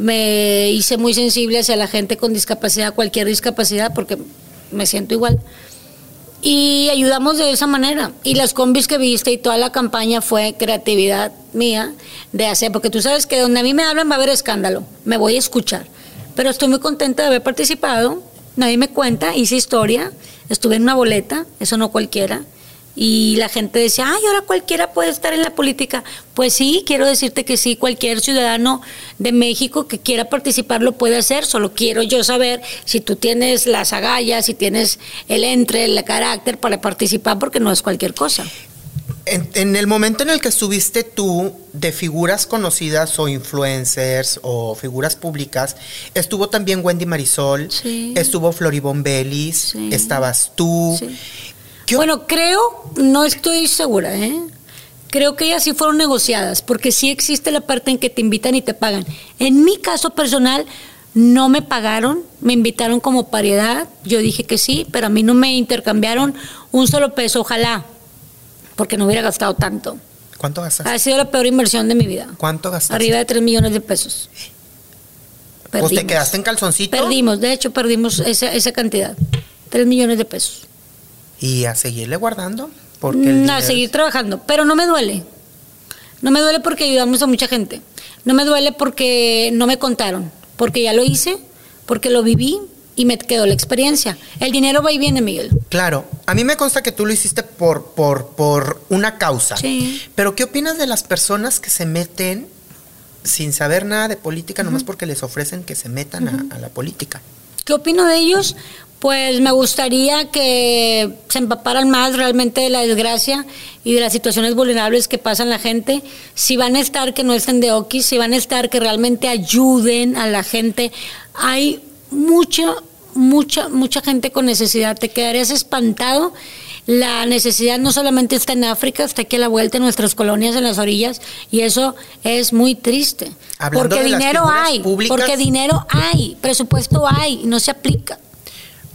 me hice muy sensible hacia la gente con discapacidad, cualquier discapacidad, porque me siento igual y ayudamos de esa manera. Y las combis que viste y toda la campaña fue creatividad mía de hacer, porque tú sabes que donde a mí me hablan va a haber escándalo, me voy a escuchar. Pero estoy muy contenta de haber participado, nadie me cuenta, hice historia, estuve en una boleta, eso no cualquiera. Y la gente decía, ay, ahora cualquiera puede estar en la política. Pues sí, quiero decirte que sí, cualquier ciudadano de México que quiera participar lo puede hacer. Solo quiero yo saber si tú tienes las agallas, si tienes el entre, el carácter para participar, porque no es cualquier cosa. En, en el momento en el que estuviste tú de figuras conocidas o influencers o figuras públicas, estuvo también Wendy Marisol, Sí. estuvo Floribón Belis, Sí. estabas tú. Sí. ¿Qué- Bueno, creo, no estoy segura, ¿eh? Creo que ellas sí fueron negociadas, porque sí existe la parte en que te invitan y te pagan. En mi caso personal, no me pagaron, me invitaron como paridad, yo dije que sí, pero a mí no me intercambiaron un solo peso, ojalá, porque no hubiera gastado tanto. ¿Cuánto gastaste? Ha sido la peor inversión de mi vida. ¿Cuánto gastaste? Arriba de 3 millones de pesos. Pues te Perdimos. quedaste en calzoncito Perdimos, de hecho perdimos esa, esa cantidad. 3 millones de pesos. Y a seguirle guardando. Porque el dinero a seguir trabajando, pero no me duele. No me duele porque ayudamos a mucha gente. No me duele porque no me contaron, porque ya lo hice, porque lo viví y me quedó la experiencia. El dinero va y viene, Miguel. Claro, a mí me consta que tú lo hiciste por, por, por una causa. Sí. Pero ¿qué opinas de las personas que se meten sin saber nada de política, nomás porque les ofrecen que se metan a- a la política? ¿Qué opino de ellos? Pues me gustaría que se empaparan más realmente de la desgracia y de las situaciones vulnerables que pasan la gente. Si van a estar, que no estén de oquis, si van a estar, que realmente ayuden a la gente. Hay mucha, mucha, mucha gente con necesidad. Te quedarías espantado. La necesidad no solamente está en África, está aquí a la vuelta en nuestras colonias, en las orillas, y eso es muy triste. Hablando porque dinero hay, públicas- porque dinero hay, presupuesto hay, y no se aplica.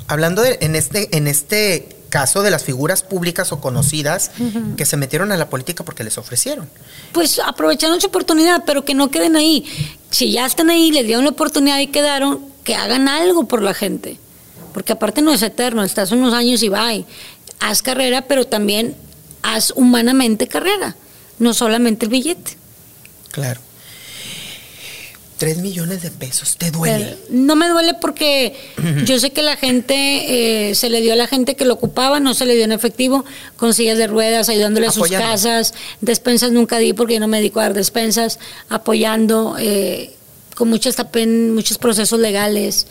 Hablando de, en este, en este caso de las figuras públicas o conocidas que se metieron a la política porque les ofrecieron. Pues aprovecharon su oportunidad, pero que no queden ahí. Si ya están ahí, les dieron la oportunidad y quedaron, que hagan algo por la gente. Porque aparte no es eterno, estás unos años y bye. Haz carrera, pero también haz humanamente carrera, no solamente el billete. Claro. Tres millones de pesos, ¿te duele? Pero no me duele porque yo sé que la gente, eh, se le dio a la gente que lo ocupaba, no se le dio en efectivo, con sillas de ruedas, ayudándole a sus casas, despensas nunca di porque yo no me dedico a dar despensas, apoyando eh, con muchas tapen, muchos procesos legales.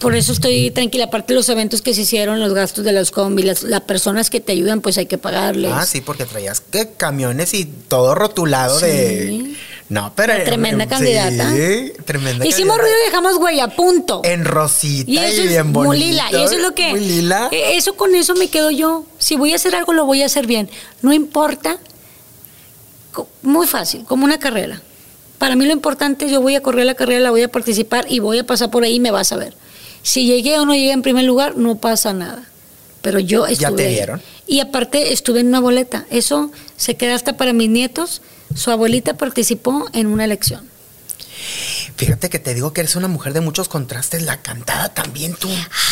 Por eso estoy tranquila, aparte de los eventos que se hicieron, los gastos de los combi, las, las personas que te ayudan, pues hay que pagarles. Ah, sí, porque traías que camiones y todo rotulado Sí. de. No, pero. Tremenda candidata. Sí, tremenda Hicimos candidata. ruido y dejamos huella, punto. En rosita Y y, eso es bien bonito. muy lila. Y eso es lo que. Muy lila. eh, Eso con eso me quedo yo. Si voy a hacer algo, lo voy a hacer bien. No importa. Muy fácil, como una carrera. Para mí lo importante es yo voy a correr la carrera, la voy a participar y voy a pasar por ahí y me vas a ver. Si llegué o no llegué en primer lugar, no pasa nada. Pero yo estuve. te ahí. vieron. Y aparte estuve en una boleta. Eso se queda hasta para mis nietos. Su abuelita participó en una elección. Fíjate que te digo que eres una mujer de muchos contrastes. La cantada también tú.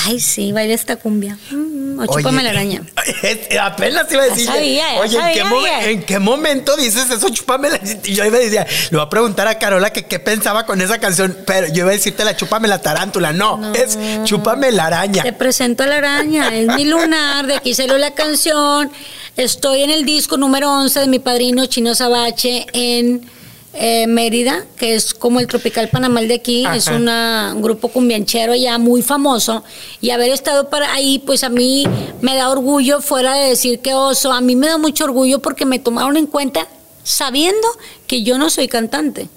Ay, sí, baila esta cumbia. Mm, o chúpame la araña. es- apenas iba a decir. Oye, ¿en, qué en momento dices eso? Chúpame la. Yo iba a decir, le voy a preguntar a Carola que qué pensaba con esa canción, pero yo iba a decirte la chúpame la tarántula. No, es chúpame la araña. Te presento a la araña, es mi lunar, de aquí salió la canción. Estoy en el disco número 11 de mi padrino Chino Sabache en eh, Mérida, que es como el Tropical Panamal de aquí, Ajá. es una- un grupo cumbianchero ya muy famoso. Y haber estado para ahí, pues a mí me da orgullo, fuera de decir que oso, a mí me da mucho orgullo porque me tomaron en cuenta sabiendo que yo no soy cantante.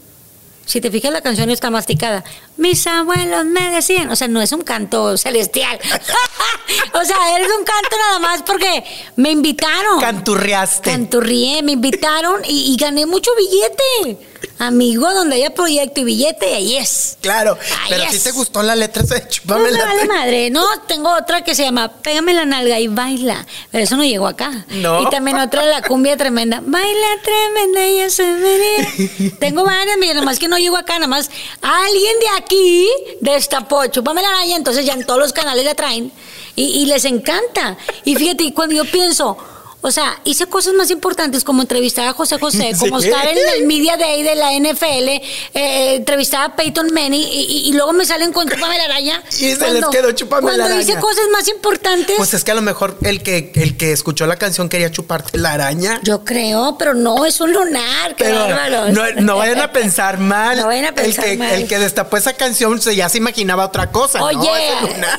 Si te fijas, la canción está masticada. Mis abuelos me decían, o sea, no es un canto celestial. o sea, eres un canto nada más porque me invitaron. Canturreaste. Canturrié, me invitaron y, y gané mucho billete. Amigo, donde haya proyecto y billete, ahí es. Claro, pero es. si te gustó la letra esa de No chúpame me la vale madre. No, tengo otra que se llama Pégame la nalga y baila. Pero eso no llegó acá. No. Y también otra de la cumbia tremenda. Baila tremenda y se venía. tengo varias, mira, nomás que no llegó acá, nada más alguien de aquí destapó Chúpame la araña, entonces ya en todos los canales la traen y, y les encanta. Y fíjate, y cuando yo pienso, o sea, hice cosas más importantes como entrevistar a José José, como Sí. estar en el Media Day de la NFL, eh, entrevistar a Peyton Manning y, y- y luego me salen con Chúpame la araña. Y se les quedó Chúpame la Cuando hice araña. cosas más importantes, Pues es que a lo mejor el que, el que escuchó la canción quería chuparte la araña. yo creo, pero no, es un lunar, qué Pero no, no vayan a pensar mal. No vayan a pensar el que, mal. El que destapó esa canción se, ya se imaginaba otra cosa. Oye,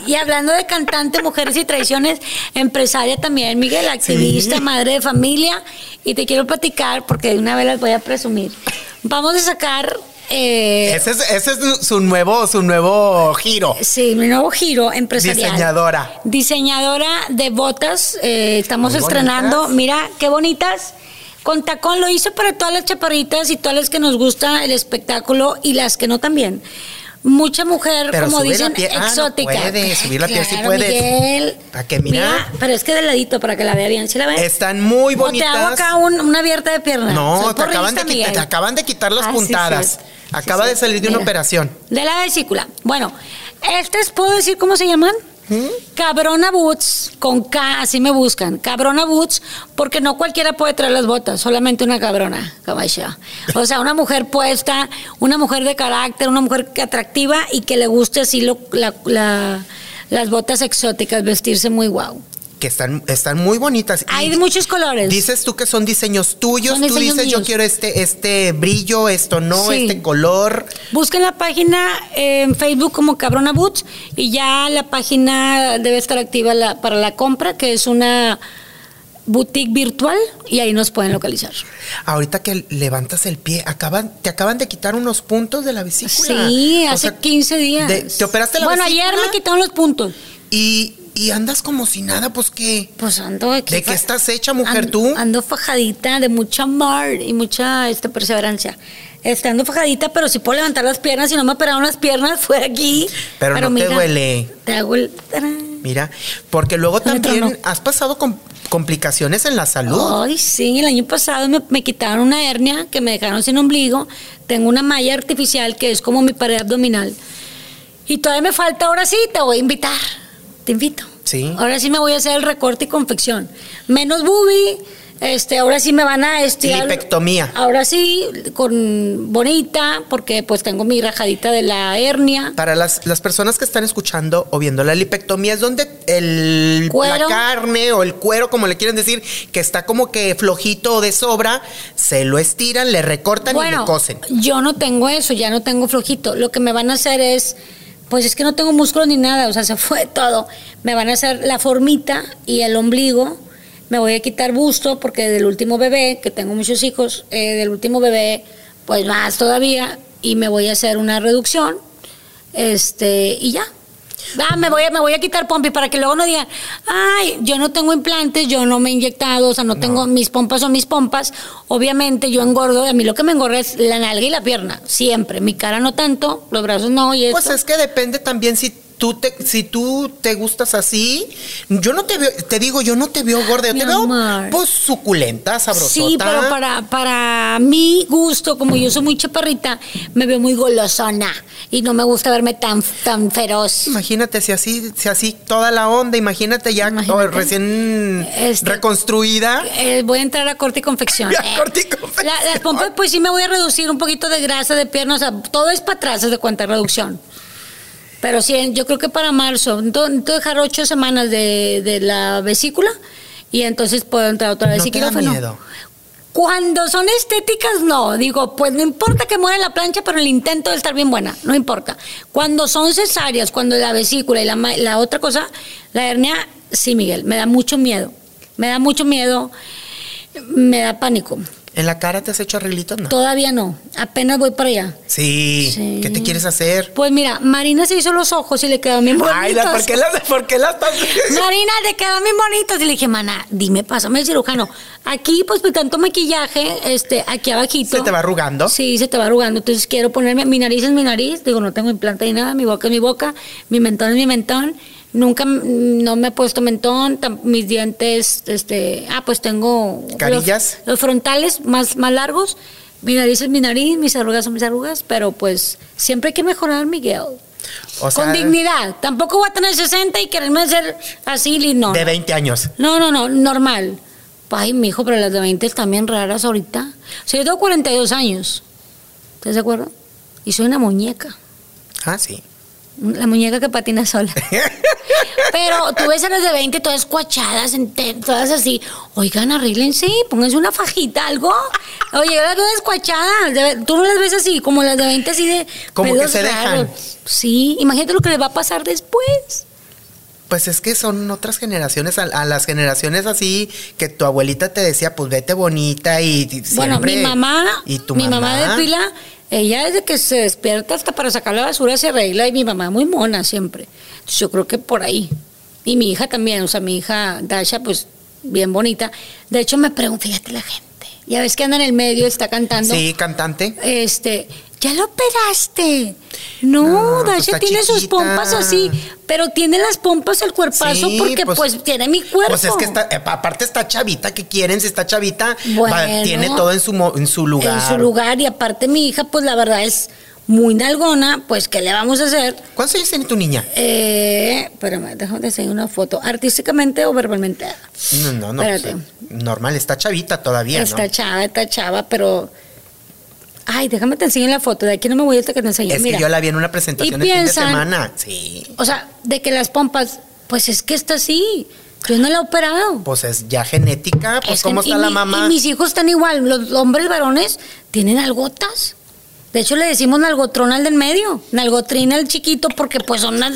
y hablando de cantante, mujeres y traiciones, empresaria también, Miguel, activista, madre de familia, y te quiero platicar porque de una vez las voy a presumir. Vamos a sacar... eh, Ese es, ese es su nuevo, su nuevo giro. Sí, mi nuevo giro empresarial. Diseñadora. Diseñadora de botas. eh, estamos Muy estrenando. bonitas. Mira, qué bonitas. Con tacón lo hice para todas las chaparritas y todas las que nos gusta el espectáculo y las que no también. Mucha mujer, Pero como dicen. Ah, no exótica. puede, subir la piel sí Claro, puedes. Miguel. ¿Para qué? Mira. Pero es que de ladito, para que la vea bien. ¿Sí la ves? Están muy O te bonitas. hago acá un- una abierta de pierna. No, te acaban, de quitar, te acaban de quitar las Ah, puntadas. Sí, Acaba de salir de una operación. De la vesícula. Bueno, estas puedo decir cómo se llaman. Cabrona Boots, con K, así me buscan. Cabrona Boots, porque no cualquiera puede traer las botas, solamente una cabrona, caballo. O sea, una mujer puesta, una mujer de carácter, una mujer atractiva y que le guste así lo- la- las botas exóticas, vestirse muy guau. Que están, están muy bonitas. Hay de muchos colores. Dices tú que son diseños tuyos. Son tú diseños dices, yo quiero este, este brillo, esto no, Sí. este color. Busquen la página en Facebook como Cabrona Boots y ya la página debe estar activa la- para la compra, que es una boutique virtual y ahí nos pueden localizar. Ahorita que levantas el pie, acaban, te acaban de quitar unos puntos de la vesícula. Sí, O hace sea, 15 días. de- ¿Te operaste la Bueno, vesícula? ayer me quitaron los puntos. Y, y andas como si nada, pues qué. Pues ando aquí. ¿De qué estás hecha, mujer, Ando- tú? Ando fajadita de mucha amor y mucha este, perseverancia. Este, ando fajadita, pero si puedo levantar las piernas, si no me operaron las piernas, fue aquí. Pero no te duele. Te hago el... Mira, porque luego también has pasado con complicaciones en la salud. Ay, sí, el año pasado me, me quitaron una hernia que me dejaron sin ombligo. Tengo una malla artificial que es como mi pared abdominal. Y todavía me falta, ahora sí, te voy a invitar. Te invito. Sí. Ahora sí me voy a hacer el recorte y confección. Menos boobie. Este, ahora sí me van a estirar. Lipectomía. Ahora sí, con bonita, porque pues tengo mi rajadita de la hernia. Para las, las personas que están escuchando o viendo la lipectomía es donde el, Cuero. la carne o el cuero, como le quieren decir, que está como que flojito o de sobra, se lo estiran, le recortan y le cosen. yo no tengo eso, ya no tengo flojito. Lo que me van a hacer es, pues es que no tengo músculo ni nada, o sea, se fue todo. Me van a hacer la formita y el ombligo. Me voy a quitar busto porque del último bebé, que tengo muchos hijos, eh, del último bebé, pues más todavía, y me voy a hacer una reducción, este, y ya. Ah, me voy, a, me voy a quitar pompi para que luego no digan, ay, yo no tengo implantes, yo no me he inyectado, o sea, no, tengo, mis pompas son mis pompas. Obviamente yo engordo, a mí lo que me engorda es la nalga y la pierna, siempre. Mi cara no tanto, los brazos no, y Pues esto. es que depende también si tú te, si tú te gustas así, yo no te veo, te digo, yo no te veo gorda, yo Mi te veo pues suculenta, sabrosota. Sí, pero para, para mi gusto, como yo soy muy chaparrita, me veo muy golosona y no me gusta verme tan, tan feroz. Imagínate si así, si así toda la onda, imagínate ya Imagínate. recién Este- reconstruida. Eh, voy a entrar a corte y confección. A corte y confección. La- las pompas, pues sí me voy a reducir un poquito de grasa de pierna, o sea, todo es para atrás, es de cuenta reducción. Pero sí, yo creo que para marzo, necesito dejar ocho semanas de, de la vesícula y entonces puedo entrar otra vez. ¿No y te da quirófano. miedo? Cuando son estéticas, no. Digo, pues no importa que muera la plancha, pero el intento de estar bien buena, no importa. Cuando son cesáreas, cuando la vesícula y la, la otra cosa, la hernia, sí, Miguel, me da mucho miedo. Me da mucho miedo, me da pánico. ¿En la cara te has hecho arreglitos? No. Todavía no, apenas voy para allá. Sí. Sí. ¿Qué te quieres hacer? Pues mira, Marina se hizo los ojos y le quedaron bien bonitos. Ay, la- ¿por qué la, por qué la estás- Marina, te quedan bien bonitos. Y le dije, mana, dime, pásame el cirujano. Aquí, pues, por tanto maquillaje, este, aquí abajito. ¿Se te va arrugando? Sí, se te va arrugando. Entonces quiero ponerme, mi nariz es mi nariz. Digo, no tengo implante ni nada. Mi boca es mi boca. Mi mentón es mi mentón. Nunca, no me he puesto mentón. Mis dientes, este, ah, pues tengo... ¿Carillas? Los, frontales más, más largos. Mi nariz es mi nariz, mis arrugas son mis arrugas. Pero, pues, siempre hay que mejorar, Miguel. O sea, Con dignidad. Tampoco voy a tener 60 y quererme hacer así, no. de 20 años. No, no, no, normal. Ay, mi hijo, pero las de 20 están bien raras ahorita. O sea, yo tengo 42 años. ¿Estás de acuerdo? Y soy una muñeca. Ah, sí. La muñeca que patina sola. Pero tú ves a las de 20 todas cuachadas, todas así. Oigan, arréglense, pónganse una fajita, algo. Oye, las veo descuachadas. Tú no las ves así, como las de 20, así de. Como que se dejan. Sí, imagínate lo que les va a pasar después. Pues es que son otras generaciones, a, a las generaciones así que tu abuelita te decía, pues vete bonita y, y Bueno, siempre- mi mamá, y tu mi mamá de pila, ella desde que se despierta hasta para sacar la basura se arregla y mi mamá muy mona siempre. Entonces yo creo que por ahí. Y mi hija también, o sea, mi hija Dasha, pues bien bonita. De hecho me pregunta, fíjate la gente, ya ves que anda en el medio, está cantando. Sí, cantante. Este, ya lo operaste. No, No, pues Dasha está tiene sus pompas así, pero tiene las pompas el cuerpazo Sí, porque pues, tiene mi cuerpo. Pues es que está, eh, aparte está chavita, ¿qué quieren? Si está chavita, va- tiene todo en su, en su lugar. En su lugar, y aparte mi hija, pues la verdad es muy nalgona, pues ¿qué le vamos a hacer? ¿Cuántos años tiene tu niña? Eh, espérame, déjame enseñar una foto, artísticamente o verbalmente. No, no, no. Espérate. pues, normal, está chavita todavía, Está ¿no? chava, está chava, pero... Ay, déjame te enseñar la foto, de aquí no me voy hasta que te enseñe. Es Mira. que yo la vi en una presentación Y el fin de piensan- semana. Sí. O sea, de que las pompas, pues es que está así, yo no la he operado. Pues es ya genética, pues Es cómo está la mi- mamá. Y mis hijos están igual. Los hombres varones tienen algotas. De hecho, le decimos nalgotrón al del medio. Nalgotrina al chiquito porque pues son las...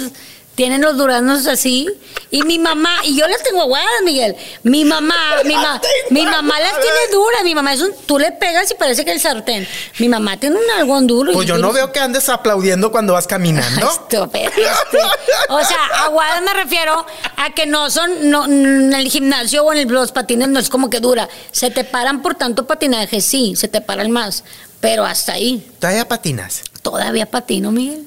Tienen los duraznos así. Y mi mamá, y yo las tengo aguadas, Miguel. Mi mamá, mi, ma- mi mamá las tiene duras. Mi mamá es un... Tú le pegas y parece que el sartén. Mi mamá tiene un algodón duro. Pues yo no veo que andes aplaudiendo cuando vas caminando. Estúpido, este. O sea, aguadas me refiero a que no son, no, en el gimnasio o en el- los patines no es como que dura. Se te paran por tanto patinaje, sí, se te paran más. Pero hasta ahí, Todavía patinas. todavía patino, Miguel.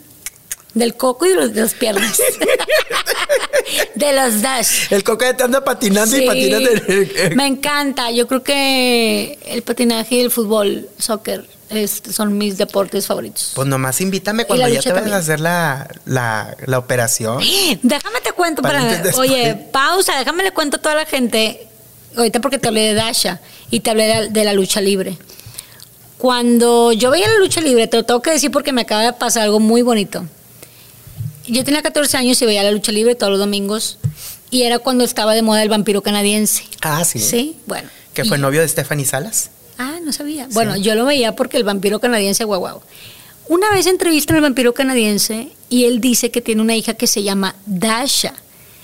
Del coco y de los- de las piernas. de los dash. El coca te anda patinando y Sí, de- me encanta. Yo creo que el patinaje y el fútbol, soccer, es- son mis deportes favoritos. Pues nomás invítame cuando la ya te vayas a hacer la, la, la operación. Déjame te cuento, Para oye, pausa, déjame le cuento a toda la gente, ahorita porque te hablé de Dasha y te hablé de, de la lucha libre. Cuando yo veía la lucha libre, te lo tengo que decir porque me acaba de pasar algo muy bonito. Yo tenía 14 años y veía la lucha libre todos los domingos y era cuando estaba de moda el vampiro canadiense. Ah, sí. Sí, bueno. Que fue Y- novio de Stephanie Salas. Ah, no sabía. Bueno, yo lo veía porque el vampiro canadiense, guau, guau. Una vez entrevistan al vampiro canadiense y él dice que tiene una hija que se llama Dasha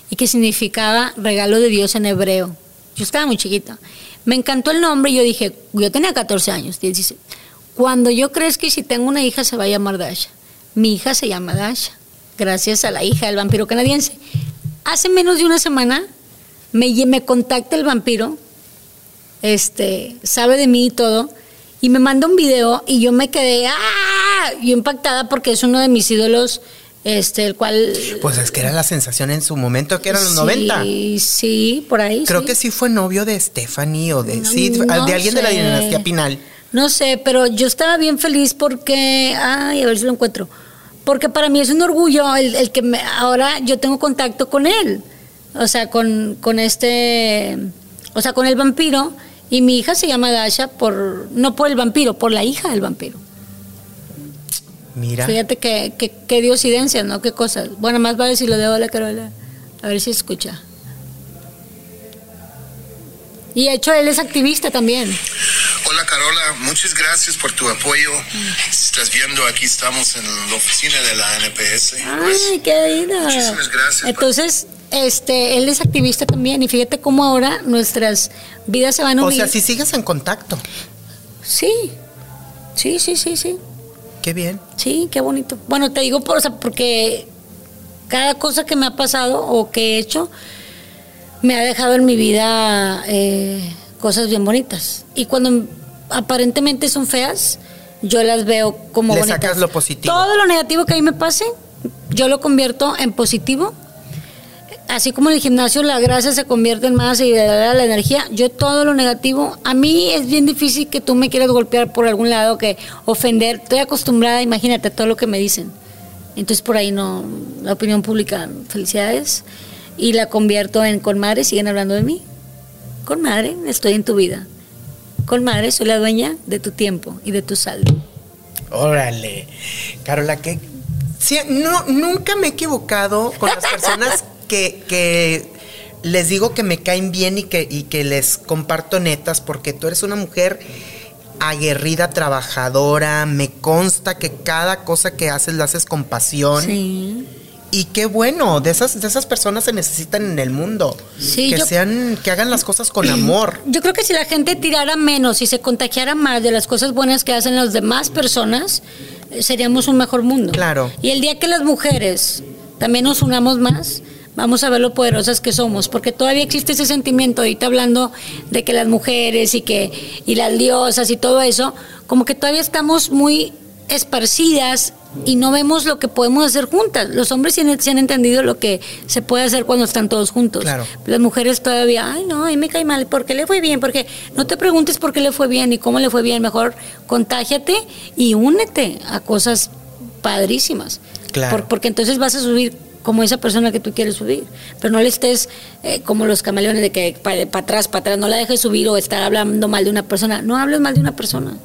y que significaba regalo de Dios en hebreo. Yo estaba muy chiquita. Me encantó el nombre y yo dije, yo tenía 14 años, 16. Cuando yo crezca y si tengo una hija se va a llamar Dasha. Mi hija se llama Dasha, gracias a la hija del vampiro canadiense. Hace menos de una semana me, me contacta el vampiro este, sabe de mí y todo, y me manda un video y yo me quedé, ¡ah! Yo impactada porque es uno de mis ídolos este, el cual... Pues es que era la sensación en su momento, que eran los 90. Sí, sí, por ahí. Creo sí. que sí fue novio de Stephanie o de, No, sí, no de alguien de la dinastía Pinal. No sé, pero yo estaba bien feliz porque, ay, a ver si lo encuentro. Porque para mí es un orgullo el, el que me- ahora yo tengo contacto con él. O sea, con, con este, o sea, con el vampiro. Y mi hija se llama Dasha por, no por el vampiro, por la hija del vampiro. Mira. Fíjate que, que, qué diosidencias, ¿no? Qué cosas. Bueno, más vale si lo de hola, Carola. A ver si escucha. Y de hecho él es activista también. Hola Carola, muchas gracias por tu apoyo. Si estás viendo, aquí estamos en la oficina de la NPS. Ay, qué linda. Muchísimas gracias. Entonces, este, él es activista también y fíjate cómo ahora nuestras vidas se van O uniendo. sea, si sigues en contacto. Sí, sí, sí, sí, sí, Qué bien. sí, qué bonito. Bueno, te digo por, o sea, porque cada cosa que me ha pasado o que he hecho me ha dejado en mi vida eh, cosas bien bonitas. Y cuando aparentemente son feas, yo las veo como Le bonitas. sacas lo positivo. Todo lo negativo que a mí me pase, yo lo convierto en positivo. Así como en el gimnasio la grasa se convierte en masa y la, la energía, yo todo lo negativo, a mí es bien difícil que tú me quieras golpear por algún lado, que ofender, estoy acostumbrada, imagínate todo lo que me dicen. Entonces por ahí no, la opinión pública, felicidades, y la convierto en con madre, siguen hablando de mí. Con madre, estoy en tu vida. Con madre, soy la dueña de tu tiempo y de tu saldo. Órale. Carola, que sí, no, nunca me he equivocado con las personas que, que les digo que me caen bien y que, y que les comparto netas, porque tú eres una mujer aguerrida, trabajadora, me consta que cada cosa que haces la haces con pasión. Sí. Y qué bueno, de esas, de esas personas se necesitan en el mundo. Sí, que yo- sean, que hagan las cosas con amor. Yo creo que si la gente tirara menos y se contagiara más de las cosas buenas que hacen las demás personas, eh, seríamos un mejor mundo. Claro. Y el día que las mujeres también nos unamos más, vamos a ver lo poderosas que somos, porque todavía existe ese sentimiento, ahorita hablando de que las mujeres y que y las diosas y todo eso, como que todavía estamos muy esparcidas y no vemos lo que podemos hacer juntas. Los hombres sí han, sí han entendido lo que se puede hacer cuando están todos juntos. Claro. Las mujeres todavía, ay no, ahí me cae mal, ¿por qué le fue bien? Porque no te preguntes por qué le fue bien y cómo le fue bien, mejor contágiate y únete a cosas padrísimas. Claro. Por- porque entonces vas a subir como esa persona que tú quieres subir, pero no le estés eh, como los camaleones de que para atrás, para atrás, no la dejes subir o estar hablando mal de una persona, no hables mal de una persona.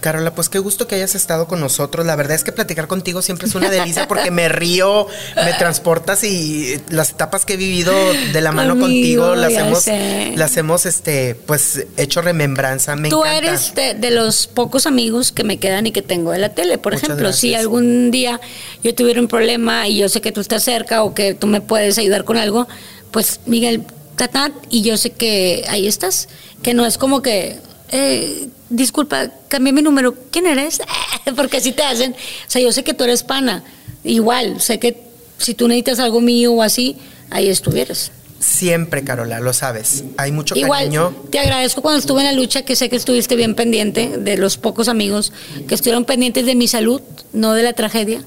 Carola, pues qué gusto que hayas estado con nosotros. La verdad es que platicar contigo siempre es una delicia porque me río, me transportas y las etapas que he vivido de la mano contigo las hemos, sé. las hemos, este, pues hecho remembranza. Me Tú encanta. eres de, de los pocos amigos que me quedan y que tengo de la tele. Por Muchas ejemplo, si algún día yo tuviera un problema y yo sé que tú estás cerca o que tú me puedes ayudar con algo, pues Miguel, tatat, y yo sé que ahí estás. Que no es como que, eh, disculpa, cambié mi número. ¿Quién eres? Porque así te hacen. O sea, yo sé que tú eres pana. Igual, sé que si tú necesitas algo mío o así, ahí estuvieras. Siempre, Carola, lo sabes. Hay mucho Igual, cariño. te agradezco cuando estuve en la lucha, que sé que estuviste bien pendiente de los pocos amigos que estuvieron pendientes de mi salud, no de la tragedia.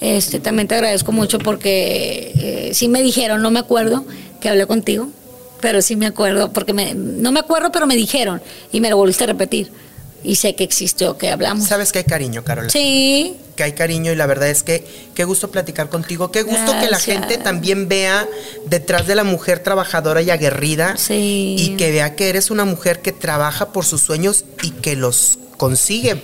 Este, también te agradezco mucho porque eh, sí me dijeron, no me acuerdo, que hablé contigo, pero sí me acuerdo, porque me, no me acuerdo, pero me dijeron y me lo volviste a repetir. Y sé que existió, que hablamos. Sabes que hay cariño, Carola. Sí, que hay cariño y la verdad es que qué gusto platicar contigo, qué gusto que la gente también vea detrás de la mujer trabajadora y aguerrida Sí. y que vea que eres una mujer que trabaja por sus sueños y que los consigue.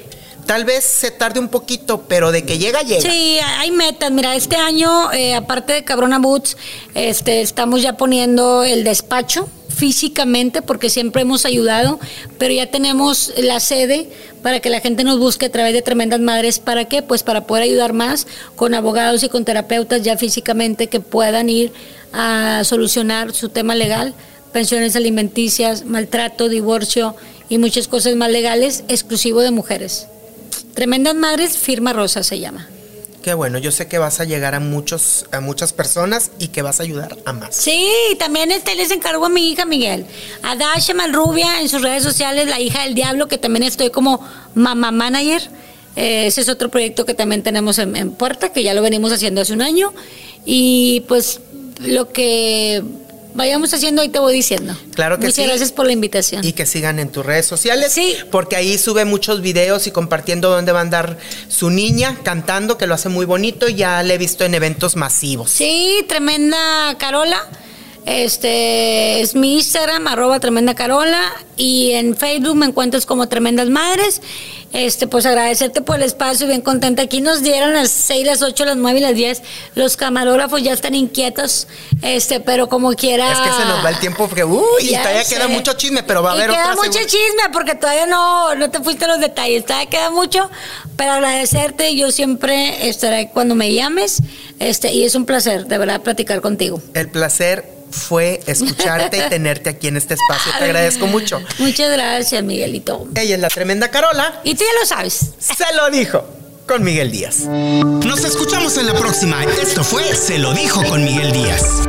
Tal vez se tarde un poquito, pero de que llega, llega. Sí, hay metas. Mira, este año, eh, aparte de Cabrona Boots, este, estamos ya poniendo el despacho físicamente, porque siempre hemos ayudado, pero ya tenemos la sede para que la gente nos busque a través de Tremendas Madres. ¿Para qué? Pues para poder ayudar más con abogados y con terapeutas ya físicamente que puedan ir a solucionar su tema legal, pensiones alimenticias, maltrato, divorcio y muchas cosas más legales, exclusivo de mujeres. Tremendas Madres, firma rosa se llama. Qué bueno, yo sé que vas a llegar a muchos a muchas personas y que vas a ayudar a más. Sí, también este les encargo a mi hija Miguel, a Dasha Malrubia en sus redes sociales, la hija del diablo, que también estoy como mamá manager. Eh, ese es otro proyecto que también tenemos en, en puerta, que ya lo venimos haciendo hace un año. Y pues lo que vayamos haciendo ahí te voy diciendo. Claro que Muchas sí. gracias por la invitación. Y que sigan en tus redes sociales. Sí. Porque ahí sube muchos videos y compartiendo dónde va a andar su niña cantando, que lo hace muy bonito. Ya le he visto en eventos masivos. Sí, tremenda Carola. Este es mi Instagram, arroba tremenda Carola. Y en Facebook me encuentras como Tremendas Madres. Este, pues agradecerte por el espacio, bien contenta. Aquí nos dieron las 6, las 8, las 9 y las 10. Los camarógrafos ya están inquietos, este, pero como quiera. Es que se nos va el tiempo porque, uy, y todavía sé. queda mucho chisme, pero va a Y haber queda otra mucho segunda- chisme porque todavía no, no te fuiste a los detalles. Todavía queda mucho, pero agradecerte. Yo siempre estaré cuando me llames. Este, y es un placer, de verdad, platicar contigo. El placer fue escucharte y tenerte aquí en este espacio. Te agradezco mucho. Muchas gracias, Miguelito. Ella es la tremenda Carola. Y tú ya lo sabes. Se lo dijo con Miguel Díaz. Nos escuchamos en la próxima. Esto fue Se lo dijo con Miguel Díaz.